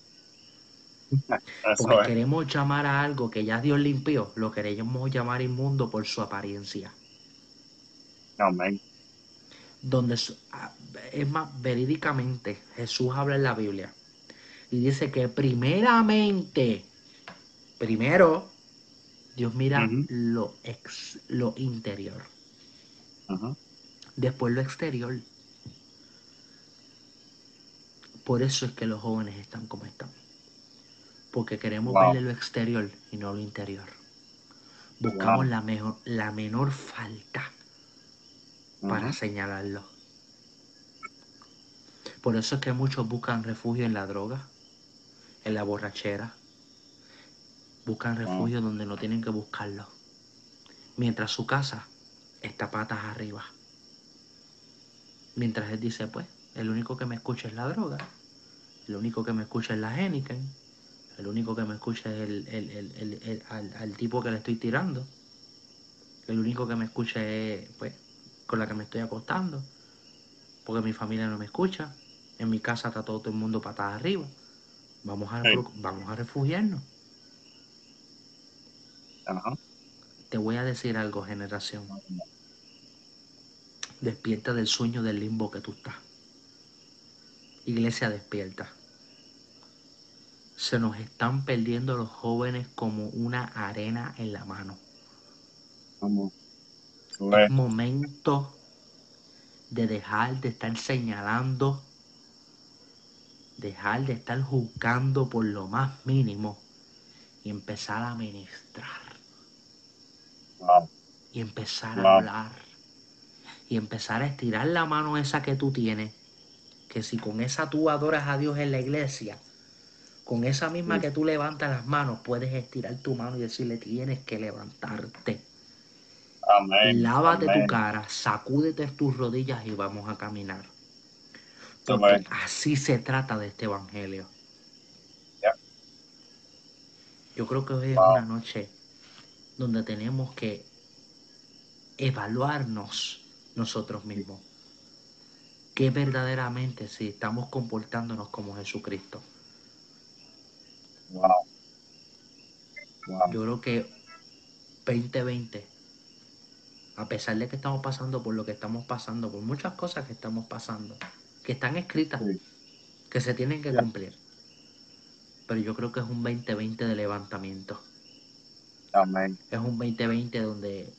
Porque queremos llamar a algo que ya Dios limpió, lo queremos llamar inmundo por su apariencia. Amén donde es más verídicamente Jesús habla en la Biblia y dice que primeramente, primero, Dios mira lo, ex, lo interior. Después lo exterior. Por eso es que los jóvenes están como están. Porque queremos verle lo exterior y no lo interior. Buscamos la, mejor, la menor falta para señalarlo. Por eso es que muchos buscan refugio en la droga, en la borrachera. Buscan refugio donde no tienen que buscarlo. Mientras su casa está patas arriba. Mientras él dice, pues, el único que me escucha es la droga. El único que me escucha es la Heineken. El único que me escucha es el, el, al, tipo que le estoy tirando. El único que me escucha es, pues, con la que me estoy acostando. Porque mi familia no me escucha. En mi casa está todo, el mundo patas arriba. Vamos a, vamos a refugiarnos. Te voy a decir algo, generación. Despierta del sueño del limbo que tú estás. Iglesia despierta. Se nos están perdiendo los jóvenes como una arena en la mano. Es momento de dejar de estar señalando, dejar de estar juzgando por lo más mínimo y empezar a ministrar. Y empezar a hablar. Y empezar a estirar la mano esa que tú tienes que si con esa tú adoras a Dios en la iglesia, con esa misma que tú levantas las manos, puedes estirar tu mano y decirle, tienes que levantarte. Amén. Lávate tu cara, sacúdete tus rodillas y vamos a caminar. Porque así se trata de este evangelio. Yo creo que hoy es una noche donde tenemos que evaluarnos nosotros mismos que verdaderamente si estamos comportándonos como Jesucristo. Wow. Yo creo que 2020, a pesar de que estamos pasando por lo que estamos pasando, por muchas cosas que estamos pasando, que están escritas, que se tienen que cumplir, pero yo creo que es un 2020 de levantamiento. Amén. Es un 2020 donde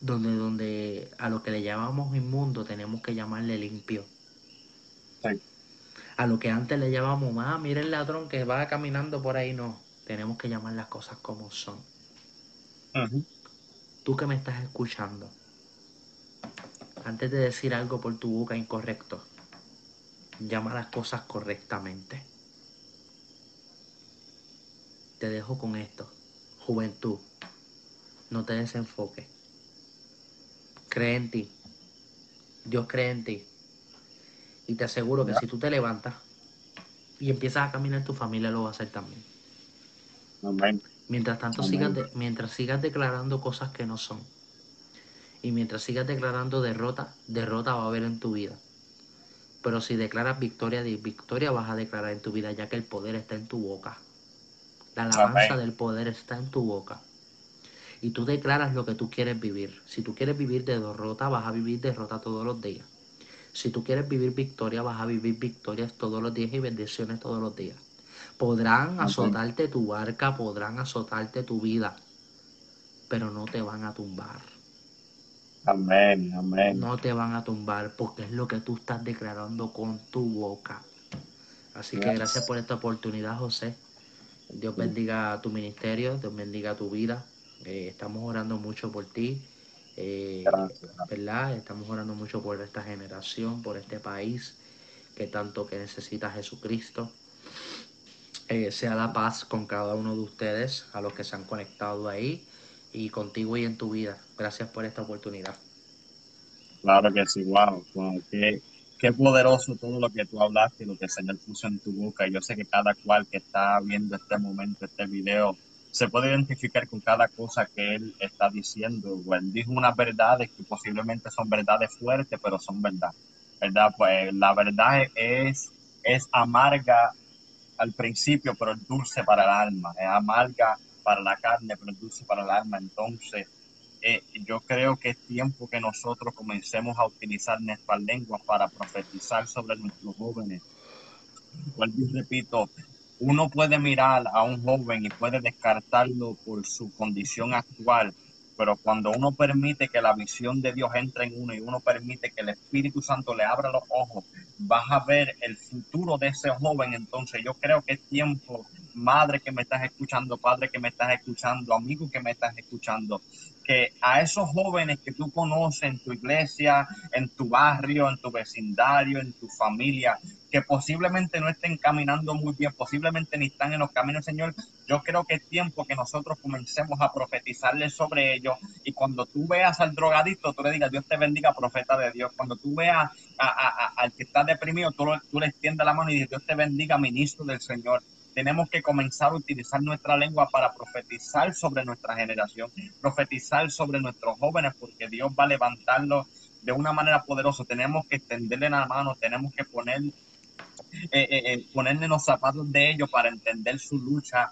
donde, donde a lo que le llamamos inmundo tenemos que llamarle limpio. A lo que antes le llamamos, ah, mira el ladrón que va caminando por ahí, no. Tenemos que llamar las cosas como son. Tú que me estás escuchando, antes de decir algo por tu boca incorrecto, llama las cosas correctamente. Te dejo con esto. Juventud, no te desenfoques cree en ti. Dios cree en ti. Y te aseguro que si tú te levantas y empiezas a caminar, tu familia lo va a hacer también. Mientras tanto, Sigas mientras sigas declarando cosas que no son. Y mientras sigas declarando derrota, derrota va a haber en tu vida. Pero si declaras victoria, victoria vas a declarar en tu vida, ya que el poder está en tu boca. La alabanza del poder está en tu boca y tú declaras lo que tú quieres vivir. Si tú quieres vivir de derrota, vas a vivir derrota todos los días. Si tú quieres vivir victoria, vas a vivir victorias todos los días y bendiciones todos los días. Podrán azotarte tu barca, podrán azotarte tu vida, pero no te van a tumbar. Amén, amén. No te van a tumbar porque es lo que tú estás declarando con tu boca. Así que gracias por esta oportunidad, José. Dios bendiga tu ministerio, Dios bendiga tu vida. Eh, estamos orando mucho por ti, eh, ¿verdad? Estamos orando mucho por esta generación, por este país que tanto que necesita Jesucristo. Eh, sea la paz con cada uno de ustedes, a los que se han conectado ahí y contigo y en tu vida. Gracias por esta oportunidad. Claro que sí, wow, qué, qué poderoso todo lo que tú hablaste y lo que el Señor puso en tu boca. Yo sé que cada cual que está viendo este momento, este video, se puede identificar con cada cosa que él está diciendo. Él dijo unas verdades que posiblemente son verdades fuertes, pero son verdad. ¿verdad? Pues la verdad es, es amarga al principio, pero es dulce para el alma. Es amarga para la carne, pero dulce para el alma. Entonces, eh, yo creo que es tiempo que nosotros comencemos a utilizar nuestras lenguas para profetizar sobre nuestros jóvenes. Vuelvo y repito, uno puede mirar a un joven y puede descartarlo por su condición actual, pero cuando uno permite que la visión de Dios entre en uno y uno permite que el Espíritu Santo le abra los ojos, vas a ver el futuro de ese joven. Entonces yo creo que es tiempo, madre que me estás escuchando, padre que me estás escuchando, amigo que me estás escuchando, que a esos jóvenes que tú conoces en tu iglesia, en tu barrio, en tu vecindario, en tu familia, que posiblemente no estén caminando muy bien, posiblemente ni están en los caminos, Señor, yo creo que es tiempo que nosotros comencemos a profetizarles sobre ellos y cuando tú veas al drogadito, tú le digas, Dios te bendiga, profeta de Dios. Cuando tú veas al que está deprimido, tú, tú le extiendes la mano y dices, Dios te bendiga, ministro del Señor tenemos que comenzar a utilizar nuestra lengua para profetizar sobre nuestra generación, profetizar sobre nuestros jóvenes, porque Dios va a levantarlos de una manera poderosa. Tenemos que extenderle la mano, tenemos que poner, eh, eh, eh, ponerle los zapatos de ellos para entender su lucha.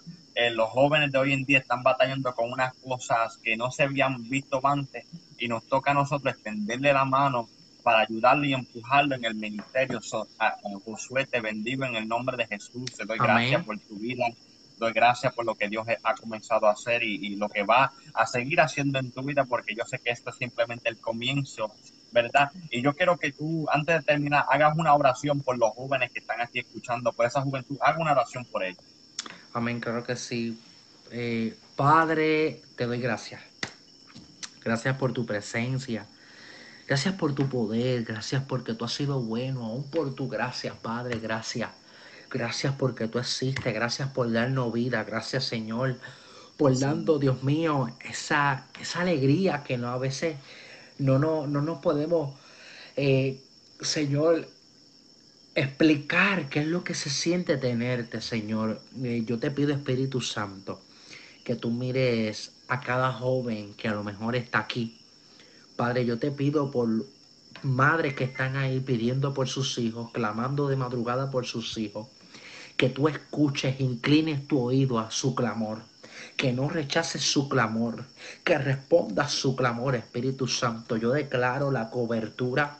los jóvenes de hoy en día están batallando con unas cosas que no se habían visto antes y nos toca a nosotros extenderle la mano para ayudarlo y empujarlo en el ministerio. Josué, te bendigo en el nombre de Jesús. Te doy gracias por tu vida. Doy gracias por lo que Dios ha comenzado a hacer y, lo que va a seguir haciendo en tu vida, porque yo sé que esto es simplemente el comienzo, ¿verdad? Y yo quiero que tú, antes de terminar, hagas una oración por los jóvenes que están aquí escuchando, por esa juventud. Haga una oración por ellos. Amén, claro que sí. Eh, Padre, te doy gracias. Gracias por tu presencia. Gracias por tu poder, gracias porque tú has sido bueno, aún por tu gracia, Padre, gracias. Gracias porque tú existes, gracias por darnos vida, gracias Señor, por dando, Dios mío, esa, esa alegría que no a veces no, no, no nos podemos, eh, Señor, explicar qué es lo que se siente tenerte, Señor. Eh, yo te pido, Espíritu Santo, que tú mires a cada joven que a lo mejor está aquí Padre, yo te pido por madres que están ahí pidiendo por sus hijos, clamando de madrugada por sus hijos, que tú escuches, inclines tu oído a su clamor, que no rechaces su clamor, que respondas su clamor, Espíritu Santo. Yo declaro la cobertura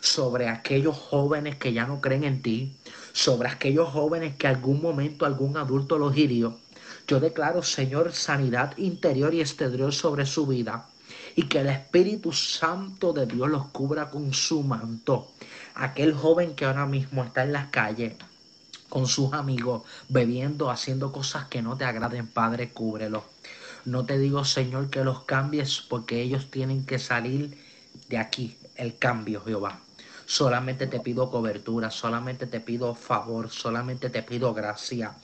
sobre aquellos jóvenes que ya no creen en ti, sobre aquellos jóvenes que algún momento algún adulto los hirió. Yo declaro, Señor, sanidad interior y exterior sobre su vida y que el Espíritu Santo de Dios los cubra con su manto. Aquel joven que ahora mismo está en las calles con sus amigos, bebiendo, haciendo cosas que no te agraden, Padre, cúbrelo. No te digo, Señor, que los cambies porque ellos tienen que salir de aquí, el cambio, Jehová. Solamente te pido cobertura, solamente te pido favor, solamente te pido gracia.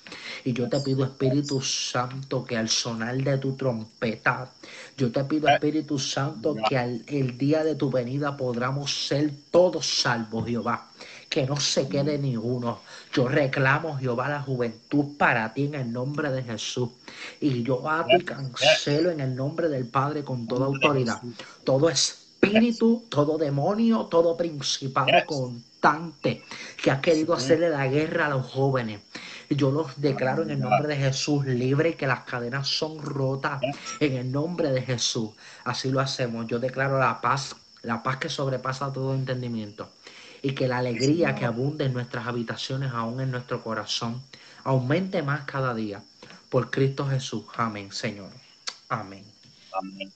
Y yo te pido, Espíritu Santo, que al sonar de tu trompeta, yo te pido, Espíritu Santo, que al el día de tu venida podamos ser todos salvos, Jehová que no se quede ninguno. Yo reclamo, Jehová, la juventud para ti en el nombre de Jesús. Y yo hago y cancelo en el nombre del Padre con toda autoridad. Todo es espíritu, todo demonio, todo principado constante que ha querido hacerle la guerra a los jóvenes. Yo los declaro en el nombre de Jesús libre y que las cadenas son rotas en el nombre de Jesús. Así lo hacemos. Yo declaro la paz, la paz que sobrepasa todo entendimiento y que la alegría que abunde en nuestras habitaciones, aún en nuestro corazón, aumente más cada día. Por Cristo Jesús. Amén, Señor. Amén. Amén.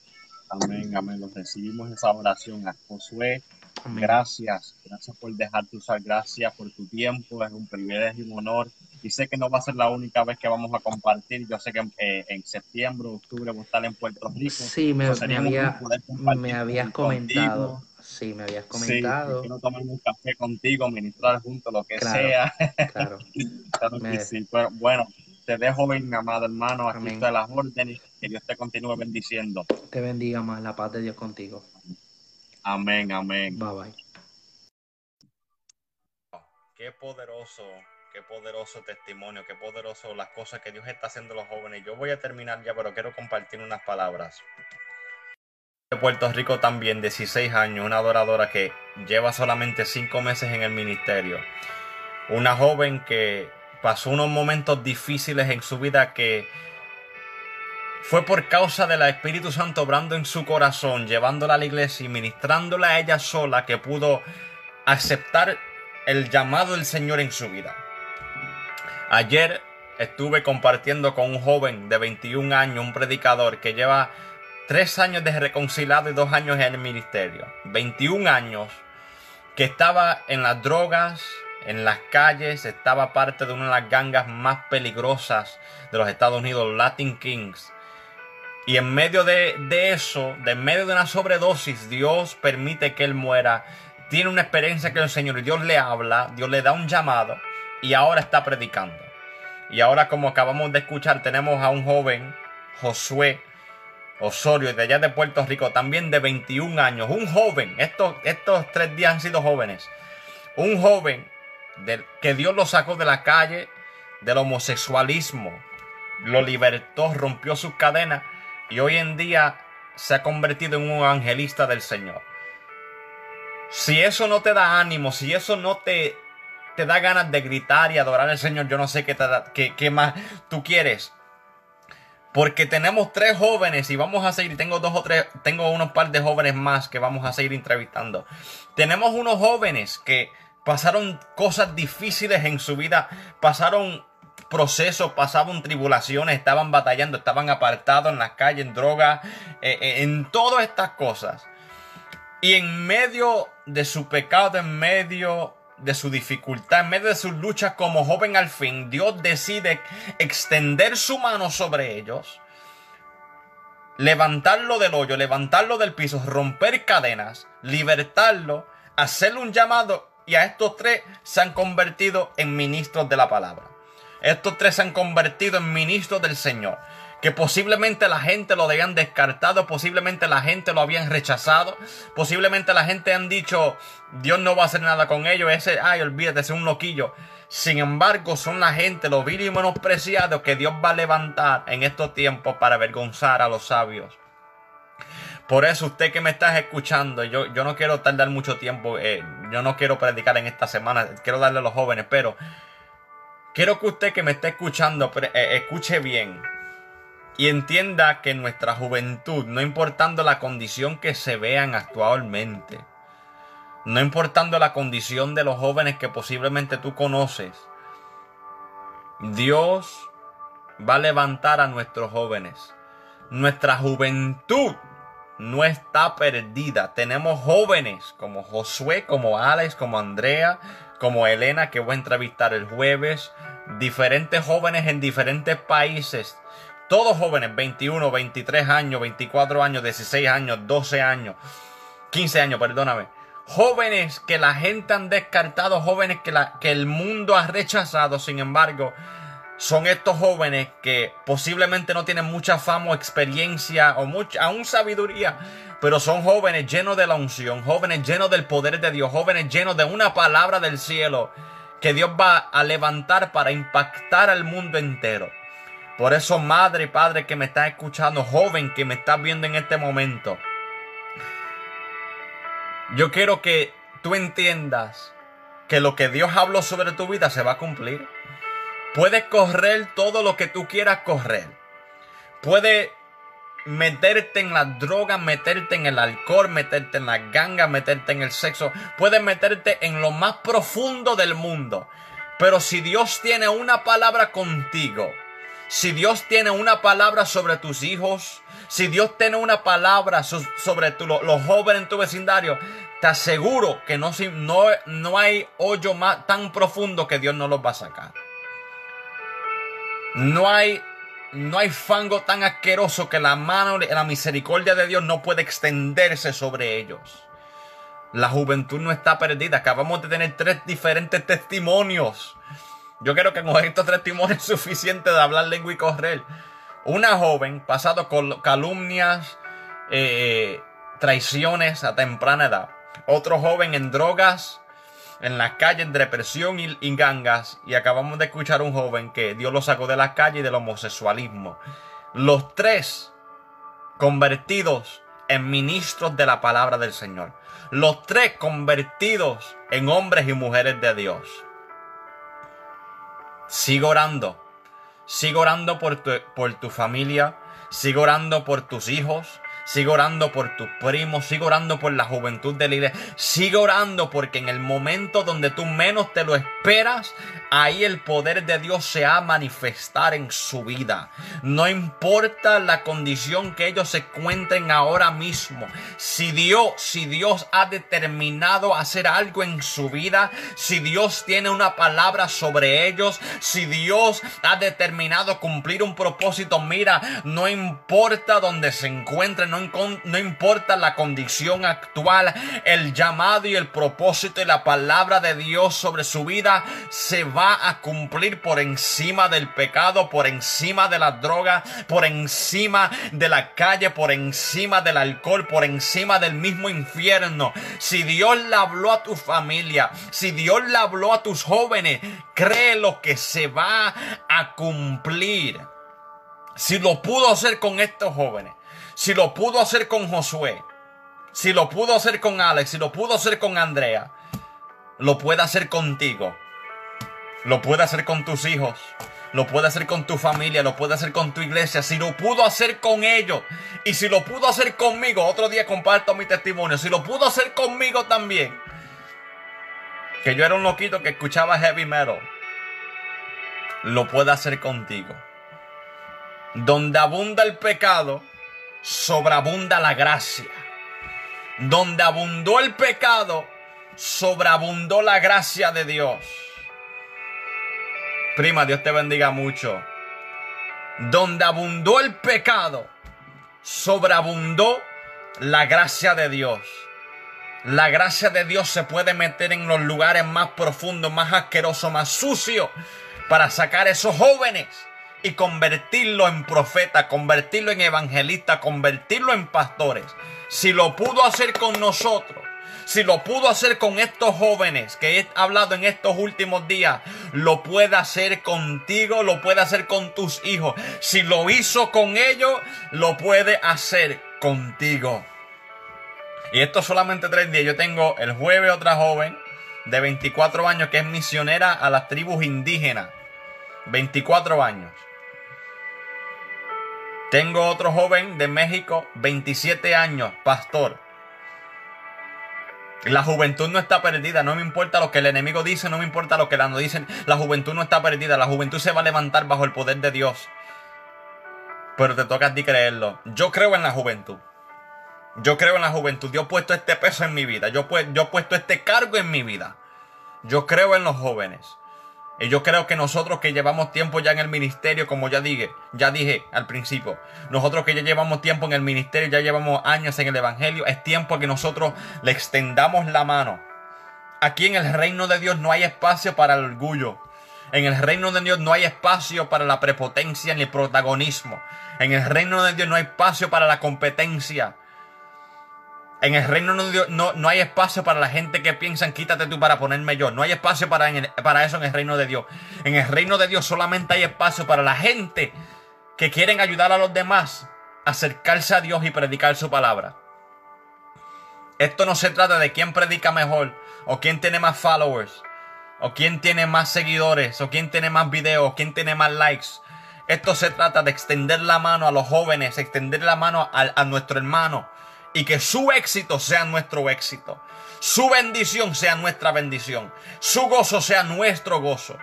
Amén, amén. Los recibimos esa oración a Josué. Gracias, gracias por dejarte usar, gracias por tu tiempo, es un privilegio y un honor. Y sé que no va a ser la única vez que vamos a compartir. Yo sé que eh, en septiembre, octubre vamos a estar en Puerto Rico. Sí, me, había, me habías comentado. Sí, me habías comentado. Sí, no tomar un café contigo, ministrar juntos, lo que sea. Claro. [LAUGHS] claro sí. Pero, bueno, te dejo bien, amado hermano, aquí de las órdenes. Que Dios te continúe bendiciendo. Te bendiga más, la paz de Dios contigo. Amén, amén. Bye bye. Qué poderoso, qué poderoso testimonio, qué poderoso las cosas que Dios está haciendo a los jóvenes. Yo voy a terminar ya, pero quiero compartir unas palabras. De Puerto Rico también, 16 años, una adoradora que lleva solamente 5 meses en el ministerio. Una joven que pasó unos momentos difíciles en su vida que fue por causa del Espíritu Santo obrando en su corazón, llevándola a la iglesia y ministrándola a ella sola que pudo aceptar el llamado del Señor en su vida. Ayer estuve compartiendo con un joven de 21 años, un predicador que lleva tres años de reconciliado y dos años en el ministerio. 21 años que estaba en las drogas, en las calles, estaba parte de una de las gangas más peligrosas de los Estados Unidos, Latin Kings. Y en medio de, de eso, de en medio de una sobredosis, Dios permite que él muera. Tiene una experiencia que el Señor, Dios le habla, Dios le da un llamado y ahora está predicando. Y ahora como acabamos de escuchar, tenemos a un joven, Josué Osorio, de allá de Puerto Rico, también de 21 años, un joven, estos, estos tres días han sido jóvenes, un joven que Dios lo sacó de la calle del homosexualismo, lo libertó, rompió sus cadenas y hoy en día se ha convertido en un evangelista del Señor. Si eso no te da ánimo, si eso no te, te da ganas de gritar y adorar al Señor, yo no sé qué, qué, qué más tú quieres. Porque tenemos tres jóvenes y vamos a seguir, tengo dos o tres, tengo unos par de jóvenes más que vamos a seguir entrevistando. Tenemos unos jóvenes que pasaron cosas difíciles en su vida, pasaron procesos, pasaban tribulaciones, estaban batallando, estaban apartados en las calles, en drogas, eh, eh, en todas estas cosas. Y en medio de su pecado, en medio de su dificultad, en medio de sus luchas como joven al fin, Dios decide extender su mano sobre ellos, levantarlo del hoyo, levantarlo del piso, romper cadenas, libertarlo, hacerle un llamado y a estos tres se han convertido en ministros de la palabra. Estos tres se han convertido en ministros del Señor. Que posiblemente la gente lo habían descartado, posiblemente la gente lo habían rechazado, posiblemente la gente han dicho, Dios no va a hacer nada con ellos, ese, ay, olvídate, es un loquillo. Sin embargo, son la gente, los vil y menospreciados que Dios va a levantar en estos tiempos para avergonzar a los sabios. Por eso usted que me estás escuchando, yo, yo no quiero tardar mucho tiempo, eh, yo no quiero predicar en esta semana, quiero darle a los jóvenes, pero quiero que usted que me esté escuchando, eh, escuche bien y entienda que nuestra juventud, no importando la condición que se vean actualmente, no importando la condición de los jóvenes que posiblemente tú conoces, Dios va a levantar a nuestros jóvenes. Nuestra juventud no está perdida. Tenemos jóvenes como Josué, como Alex, como Andrea, como Elena, que voy a entrevistar el jueves. Diferentes jóvenes en diferentes países. Todos jóvenes, 21, 23 años, 24 años, 16 años, 12 años, 15 años, perdóname. Jóvenes que la gente han descartado, jóvenes que, el mundo ha rechazado, sin embargo, son estos jóvenes que posiblemente no tienen mucha fama o experiencia o mucha, aún sabiduría, pero son jóvenes llenos de la unción, jóvenes llenos del poder de Dios, jóvenes llenos de una palabra del cielo que Dios va a levantar para impactar al mundo entero. Por eso, madre y padre que me está escuchando, joven que me está viendo en este momento, yo quiero que tú entiendas que lo que Dios habló sobre tu vida se va a cumplir. Puedes correr todo lo que tú quieras correr. Puedes meterte en las drogas, meterte en el alcohol, meterte en las gangas, meterte en el sexo. Puedes meterte en lo más profundo del mundo. Pero si Dios tiene una palabra contigo, si Dios tiene una palabra sobre tus hijos, si Dios tiene una palabra sobre los jóvenes en tu vecindario, te aseguro que no, no, no hay hoyo más, tan profundo que Dios no los va a sacar. No hay, no hay fango tan asqueroso que la mano, la misericordia de Dios no puede extenderse sobre ellos. La juventud no está perdida. Acabamos de tener tres diferentes testimonios. Yo creo que con estos testimonios es suficiente de hablar lengua y correr. Una joven pasado con calumnias, eh, traiciones a temprana edad. Otro joven en drogas, en las calles de depresión y, gangas y acabamos de escuchar un joven que Dios lo sacó de las calles y del homosexualismo. Los tres convertidos en ministros de la palabra del Señor. Los tres convertidos en hombres y mujeres de Dios. Sigo orando. Sigo orando por tu, por tu familia. Sigo orando por tus hijos. Sigue orando por tus primos, sigue orando por la juventud de la iglesia. Sigue orando porque en el momento donde tú menos te lo esperas, ahí el poder de Dios se ha manifestar en su vida. No importa la condición que ellos se encuentren ahora mismo. Si Dios, si Dios ha determinado hacer algo en su vida, si Dios tiene una palabra sobre ellos, si Dios ha determinado cumplir un propósito, mira, no importa donde se encuentren, no importa la condición actual, el llamado y el propósito y la palabra de Dios sobre su vida se va a cumplir por encima del pecado, por encima de la droga, por encima de la calle, por encima del alcohol, por encima del mismo infierno. Si Dios le habló a tu familia, si Dios le habló a tus jóvenes, cree lo que se va a cumplir. Si lo pudo hacer con estos jóvenes, si lo pudo hacer con Josué, si lo pudo hacer con Alex, si lo pudo hacer con Andrea, lo puede hacer contigo. Lo puede hacer con tus hijos. Lo puede hacer con tu familia. Lo puede hacer con tu iglesia. Si lo pudo hacer con ellos. Y si lo pudo hacer conmigo. Otro día comparto mi testimonio. Si lo pudo hacer conmigo también. Que yo era un loquito que escuchaba heavy metal. Lo puede hacer contigo. Donde abunda el pecado. Sobreabunda la gracia. Donde abundó el pecado. Sobreabundó la gracia de Dios. Prima, Dios te bendiga mucho. Donde abundó el pecado, sobreabundó la gracia de Dios. La gracia de Dios se puede meter en los lugares más profundos, más asquerosos, más sucios, para sacar esos jóvenes y convertirlo en profeta, convertirlo en evangelista, convertirlo en pastores. Si lo pudo hacer con nosotros, si lo pudo hacer con estos jóvenes que he hablado en estos últimos días, lo puede hacer contigo, lo puede hacer con tus hijos. Si lo hizo con ellos, lo puede hacer contigo. Y esto solamente tres días. Yo tengo el jueves otra joven de 24 años que es misionera a las tribus indígenas. 24 años. Tengo otro joven de México, 27 años, pastor. La juventud no está perdida, no me importa lo que el enemigo dice, no me importa lo que la no dicen. La juventud no está perdida, la juventud se va a levantar bajo el poder de Dios. Pero te toca a ti creerlo. Yo creo en la juventud. Yo creo en la juventud. Yo he puesto este peso en mi vida. Yo, yo he puesto este cargo en mi vida. Yo creo en los jóvenes. Y yo creo que nosotros que llevamos tiempo ya en el ministerio, como ya dije, ya dije al principio, nosotros que ya llevamos tiempo en el ministerio, ya llevamos años en el Evangelio, es tiempo que nosotros le extendamos la mano. Aquí en el reino de Dios no hay espacio para el orgullo. En el reino de Dios no hay espacio para la prepotencia ni el protagonismo. En el reino de Dios no hay espacio para la competencia. En el reino de Dios no, no, hay espacio para la gente que piensan quítate tú para ponerme yo. No hay espacio para, eso en el reino de Dios. En el reino de Dios solamente hay espacio para la gente que quieren ayudar a los demás a acercarse a Dios y predicar su palabra. Esto no se trata de quién predica mejor o quién tiene más followers o quién tiene más seguidores o quién tiene más videos o quién tiene más likes. Esto se trata de extender la mano a los jóvenes, extender la mano a nuestro hermano y que su éxito sea nuestro éxito. Su bendición sea nuestra bendición. Su gozo sea nuestro gozo.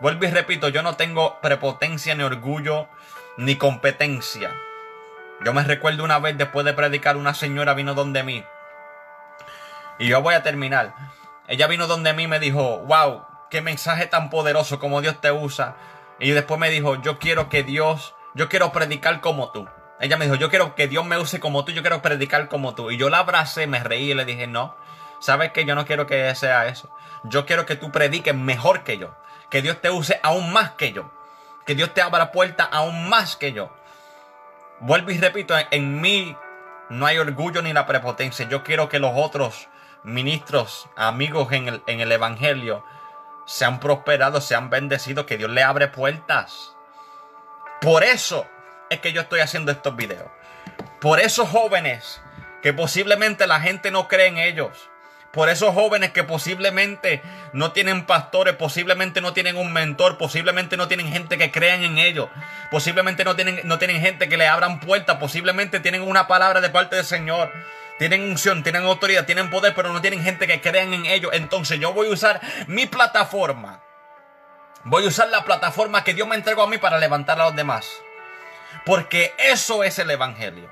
Vuelvo y repito, yo no tengo prepotencia ni orgullo ni competencia. Yo me recuerdo una vez después de predicar, una señora vino donde mí. Y yo voy a terminar. Ella vino donde mí y me dijo, wow, qué mensaje tan poderoso como Dios te usa. Y después me dijo, yo quiero que Dios, yo quiero predicar como tú. Ella me dijo, yo quiero que Dios me use como tú, yo quiero predicar como tú. Y yo la abracé, me reí y le dije, no, sabes que yo no quiero que sea eso. Yo quiero que tú prediques mejor que yo. Que Dios te use aún más que yo. Que Dios te abra puerta aún más que yo. Vuelvo y repito, en mí no hay orgullo ni la prepotencia. Yo quiero que los otros ministros, amigos en el, en el Evangelio, sean prosperados, sean bendecidos, que Dios le abre puertas. Por eso es que yo estoy haciendo estos videos. Por esos jóvenes que posiblemente la gente no cree en ellos. por esos jóvenes que posiblemente no tienen pastores, posiblemente no tienen un mentor, posiblemente no tienen gente que crean en ellos, posiblemente no tienen, no tienen gente que le abran puertas, posiblemente tienen una palabra de parte del Señor. Tienen unción, tienen autoridad, tienen poder, pero no tienen gente que crean en ellos. Entonces yo voy a usar mi plataforma. Voy a usar la plataforma que Dios me entregó a mí para levantar a los demás. Porque eso es el Evangelio.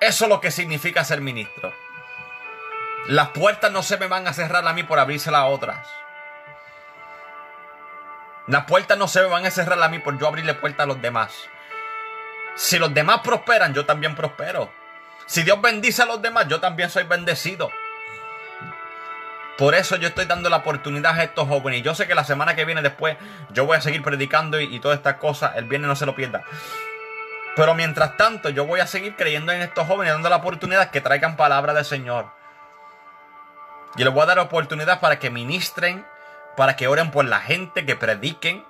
Eso es lo que significa ser ministro. Las puertas no se me van a cerrar a mí por abrirse a otras. Las puertas no se me van a cerrar a mí por yo abrirle puertas a los demás. Si los demás prosperan, yo también prospero. Si Dios bendice a los demás, yo también soy bendecido. Por eso yo estoy dando la oportunidad a estos jóvenes. Y yo sé que la semana que viene después yo voy a seguir predicando y, y todas estas cosas. El viernes no se lo pierda. Pero mientras tanto, yo voy a seguir creyendo en estos jóvenes, dando la oportunidad que traigan palabra del Señor. Y les voy a dar oportunidad para que ministren, para que oren por la gente, que prediquen,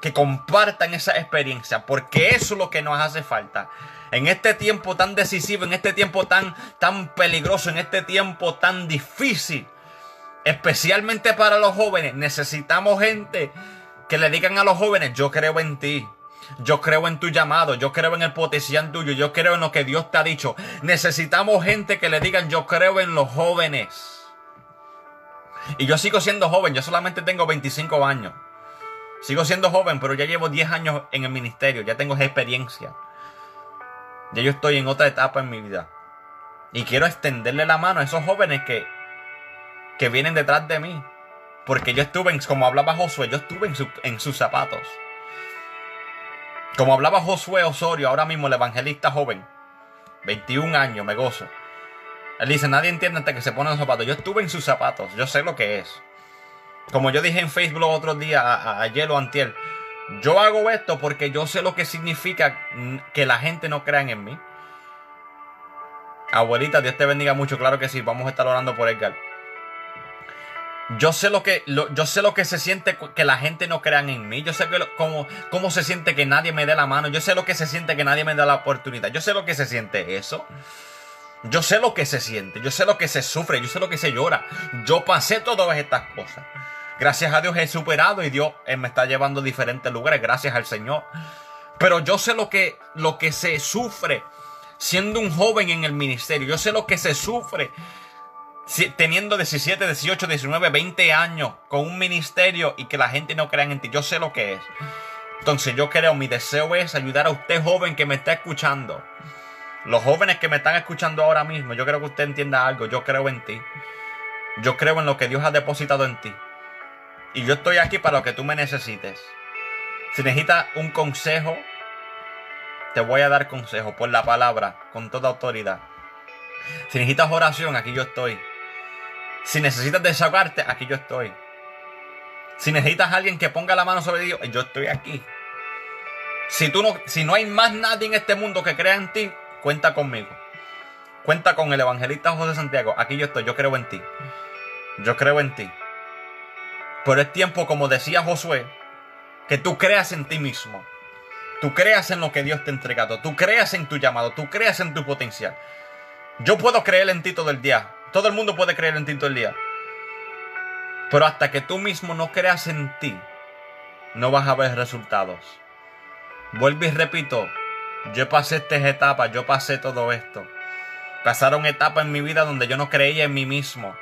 que compartan esa experiencia, porque eso es lo que nos hace falta. En este tiempo tan decisivo, en este tiempo tan, tan peligroso, en este tiempo tan difícil, especialmente para los jóvenes, necesitamos gente que le digan a los jóvenes, yo creo en ti. Yo creo en tu llamado, yo creo en el potencial tuyo, yo creo en lo que Dios te ha dicho. Necesitamos gente que le digan, yo creo en los jóvenes. Y yo sigo siendo joven, yo solamente tengo 25 años. Sigo siendo joven, pero ya llevo 10 años en el ministerio, ya tengo experiencia. Ya yo estoy en otra etapa en mi vida. Y quiero extenderle la mano a esos jóvenes que, que vienen detrás de mí. Porque yo estuve, en, como hablaba Josué, yo estuve en, en sus zapatos. Como hablaba Josué Osorio, ahora mismo el evangelista joven. 21 años, me gozo. Él dice, nadie entiende hasta que se ponen los zapatos. Yo estuve en sus zapatos, yo sé lo que es. Como yo dije en Facebook otro día, ayer o antier, yo hago esto porque yo sé lo que significa que la gente no crea en mí. Abuelita, Dios te bendiga mucho, claro que sí, vamos a estar orando por Edgar. Yo sé lo que, yo sé lo que se siente que la gente no crea en mí. Yo sé que cómo, cómo se siente que nadie me dé la mano. Yo sé lo que se siente que nadie me da la oportunidad. Yo sé lo que se siente eso. Yo sé lo que se siente, yo sé lo que se sufre, yo sé lo que se llora. Yo pasé todas estas cosas. Gracias a Dios he superado y Dios eh, me está llevando a diferentes lugares, gracias al Señor. Pero yo sé lo que, lo que se sufre siendo un joven en el ministerio. Yo sé lo que se sufre teniendo 17, 18, 19, 20 años con un ministerio y que la gente no crea en ti. Yo sé lo que es. Entonces yo creo, mi deseo es ayudar a usted joven que me está escuchando los jóvenes que me están escuchando ahora mismo, yo creo que usted entienda algo. Yo creo en ti. Yo creo en lo que Dios ha depositado en ti. Y yo estoy aquí para lo que tú me necesites. Si necesitas un consejo, te voy a dar consejo por la palabra, con toda autoridad. Si necesitas oración, aquí yo estoy. Si necesitas desahogarte, aquí yo estoy. Si necesitas alguien que ponga la mano sobre Dios, yo estoy aquí. Si, tú no, si no hay más nadie en este mundo que crea en ti, cuenta conmigo. Cuenta con el evangelista José Santiago. Aquí yo estoy, yo creo en ti. Yo creo en ti. Pero es tiempo, como decía Josué, que tú creas en ti mismo. Tú creas en lo que Dios te ha entregado. Tú creas en tu llamado. Tú creas en tu potencial. Yo puedo creer en ti todo el día. Todo el mundo puede creer en ti todo el día. Pero hasta que tú mismo no creas en ti, no vas a ver resultados. Vuelvo y repito, yo pasé estas etapas, yo pasé todo esto. Pasaron etapas en mi vida donde yo no creía en mí mismo.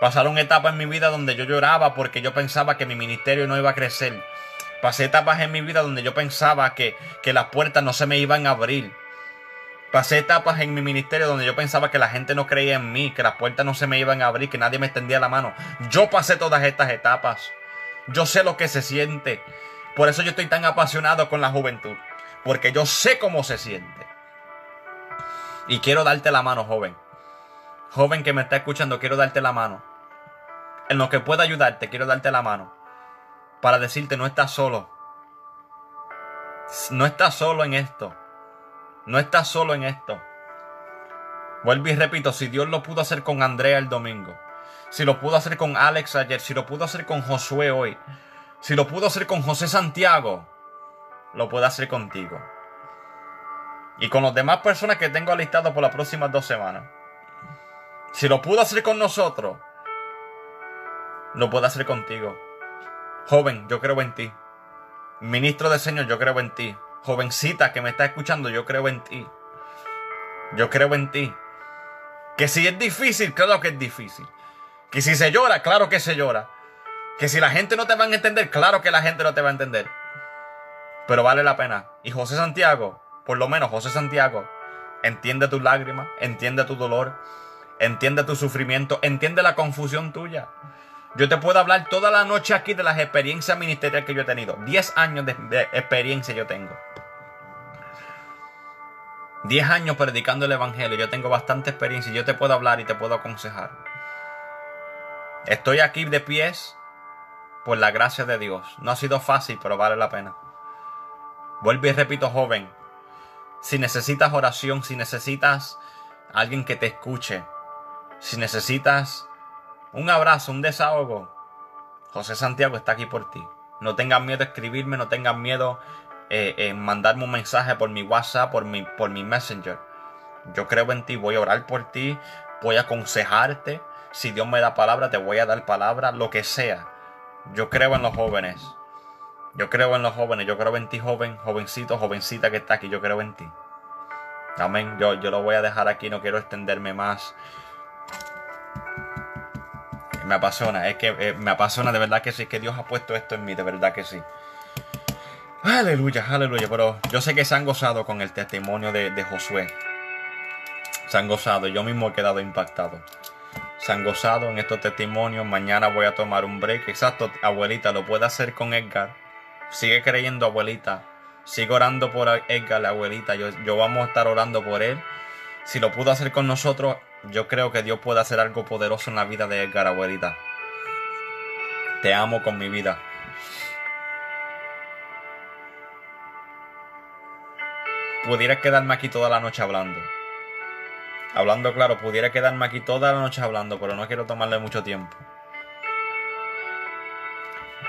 Pasaron etapas en mi vida donde yo lloraba porque yo pensaba que mi ministerio no iba a crecer. Pasé etapas en mi vida donde yo pensaba que, que las puertas no se me iban a abrir. Pasé etapas en mi ministerio donde yo pensaba que la gente no creía en mí, que las puertas no se me iban a abrir, que nadie me extendía la mano. Yo pasé todas estas etapas. Yo sé lo que se siente. Por eso yo estoy tan apasionado con la juventud porque yo sé cómo se siente. Y quiero darte la mano, joven. Joven que me está escuchando, quiero darte la mano. En lo que pueda ayudarte, quiero darte la mano. Para decirte, no estás solo. No estás solo en esto. No estás solo en esto. Vuelvo y repito, si Dios lo pudo hacer con Andrea el domingo, si lo pudo hacer con Alex ayer, si lo pudo hacer con Josué hoy, si lo pudo hacer con José Santiago, lo pueda hacer contigo. Y con las demás personas que tengo alistados por las próximas dos semanas. Si lo pudo hacer con nosotros, lo puede hacer contigo. Joven, yo creo en ti. Ministro del Señor, yo creo en ti. Jovencita que me está escuchando, yo creo en ti. Yo creo en ti. Que si es difícil, claro que es difícil. Que si se llora, claro que se llora. Que si la gente no te va a entender, claro que la gente no te va a entender. Pero vale la pena. Y José Santiago, por lo menos José Santiago, entiende tus lágrimas, entiende tu dolor, entiende tu sufrimiento, entiende la confusión tuya. Yo te puedo hablar toda la noche aquí de las experiencias ministeriales que yo he tenido. Diez años de, experiencia yo tengo. Diez años predicando el Evangelio. Yo tengo bastante experiencia y yo te puedo hablar y te puedo aconsejar. Estoy aquí de pies por la gracia de Dios. No ha sido fácil, pero vale la pena. Vuelvo y repito, joven. Si necesitas oración, si necesitas alguien que te escuche, si necesitas un abrazo, un desahogo, José Santiago está aquí por ti. No tengas miedo de escribirme, no tengas miedo en eh, mandarme un mensaje por mi WhatsApp, por mi, por mi Messenger. Yo creo en ti, voy a orar por ti, voy a aconsejarte. Si Dios me da palabra, te voy a dar palabra, lo que sea. Yo creo en los jóvenes. Yo creo en los jóvenes, yo creo en ti, joven, jovencito, jovencita que está aquí, yo creo en ti. Amén. Yo, yo lo voy a dejar aquí, no quiero extenderme más me apasiona, es que eh, me apasiona de verdad que sí, que Dios ha puesto esto en mí, de verdad que sí. Aleluya, aleluya, pero yo sé que se han gozado con el testimonio de, Josué. Se han gozado, yo mismo he quedado impactado. Se han gozado en estos testimonios. Mañana voy a tomar un break. Exacto, abuelita, lo puede hacer con Edgar. Sigue creyendo, abuelita. Sigue orando por Edgar, la abuelita. Yo, yo vamos a estar orando por él. Si lo pudo hacer con nosotros, yo creo que Dios puede hacer algo poderoso en la vida de Edgar, abuelita. Te amo con mi vida. Pudiera quedarme aquí toda la noche hablando. Hablando claro, pudiera quedarme aquí toda la noche hablando, pero no quiero tomarle mucho tiempo.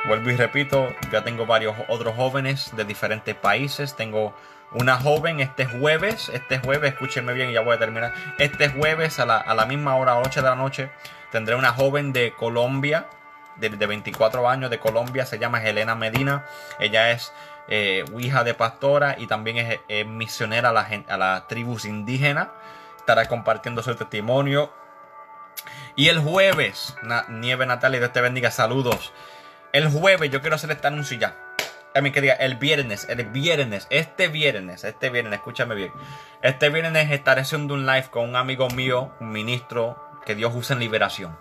Vuelvo y repito, ya tengo varios otros jóvenes de diferentes países. Tengo una joven este jueves, este jueves, escúchenme bien y ya voy a terminar. Este jueves a la, misma hora, 8 de la noche, tendré una joven de Colombia, de, 24 años de Colombia, se llama Helena Medina. Ella es eh, de pastora y también es, misionera a, la, a las tribus indígenas. Estará compartiendo su testimonio. Y el jueves, Nieve Natalia, Dios te bendiga, saludos. El jueves yo quiero hacer esta anuncio ya a mí que diga, el viernes, el viernes, este viernes, este viernes, escúchame bien. Este viernes estaré haciendo un live con un amigo mío, un ministro que Dios usa en liberación.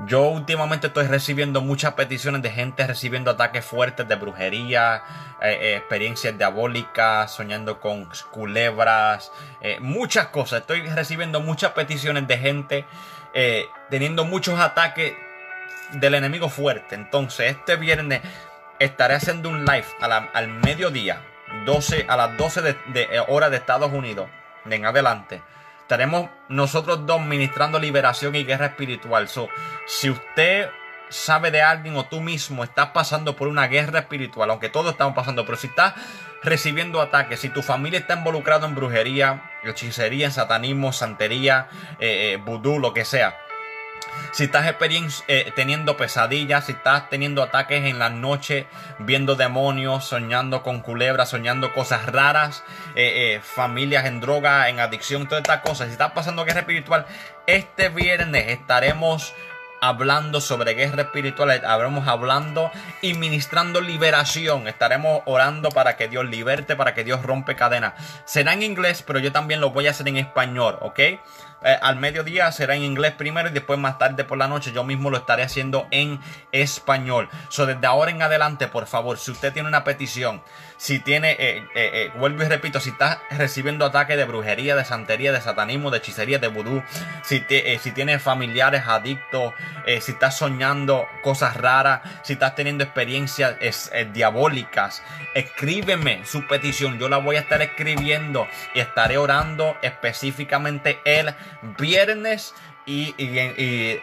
Yo últimamente estoy recibiendo muchas peticiones de gente recibiendo ataques fuertes de brujería, eh, eh, experiencias diabólicas, soñando con culebras, eh, muchas cosas. Estoy recibiendo muchas peticiones de gente teniendo muchos ataques del enemigo fuerte. Entonces, este viernes estaré haciendo un live al mediodía, 12, a las 12 de, de, hora de Estados Unidos, en adelante. Estaremos nosotros dos ministrando liberación y guerra espiritual. So, si usted sabe de alguien o tú mismo estás pasando por una guerra espiritual, aunque todos estamos pasando, pero si estás recibiendo ataques, si tu familia está involucrada en brujería, hechicería, en satanismo, santería, eh, eh, vudú, lo que sea, si estás eh, teniendo pesadillas, si estás teniendo ataques en la noche, viendo demonios, soñando con culebras, soñando cosas raras, eh, eh, familias en droga, en adicción, todas estas cosas, si estás pasando guerra espiritual, este viernes estaremos hablando sobre guerra espiritual, estaremos hablando y ministrando liberación. Estaremos orando para que Dios liberte, para que Dios rompe cadenas. Será en inglés, pero yo también lo voy a hacer en español, ¿ok? Eh, al mediodía será en inglés primero y después más tarde por la noche yo mismo lo estaré haciendo en español. So, desde ahora en adelante, por favor, si usted tiene una petición, si tiene, eh, eh, vuelvo y repito, si está recibiendo ataques de brujería, de santería, de satanismo, de hechicería, de vudú, si, si tiene familiares adictos, si estás soñando cosas raras, si estás teniendo experiencias diabólicas, escríbeme su petición. Yo la voy a estar escribiendo y estaré orando específicamente el viernes y,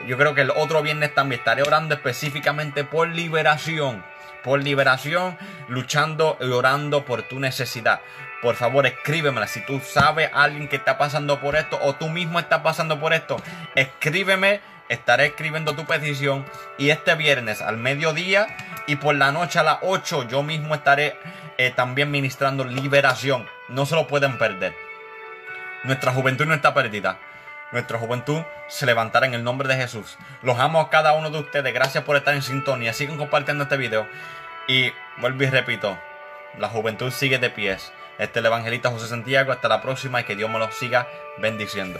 yo creo que el otro viernes también estaré orando específicamente por liberación. Por liberación, luchando y orando por tu necesidad. Por favor, escríbemela. Si tú sabes a alguien que está pasando por esto o tú mismo estás pasando por esto, escríbeme estaré escribiendo tu petición y este viernes al mediodía y por la noche a las 8 yo mismo estaré eh, también ministrando liberación. No se lo pueden perder. Nuestra juventud no está perdida. Nuestra juventud se levantará en el nombre de Jesús. Los amo a cada uno de ustedes. Gracias por estar en sintonía. Sigan compartiendo este video. Y vuelvo y repito, la juventud sigue de pies. Este es el evangelista José Santiago. Hasta la próxima y que Dios me los siga bendiciendo.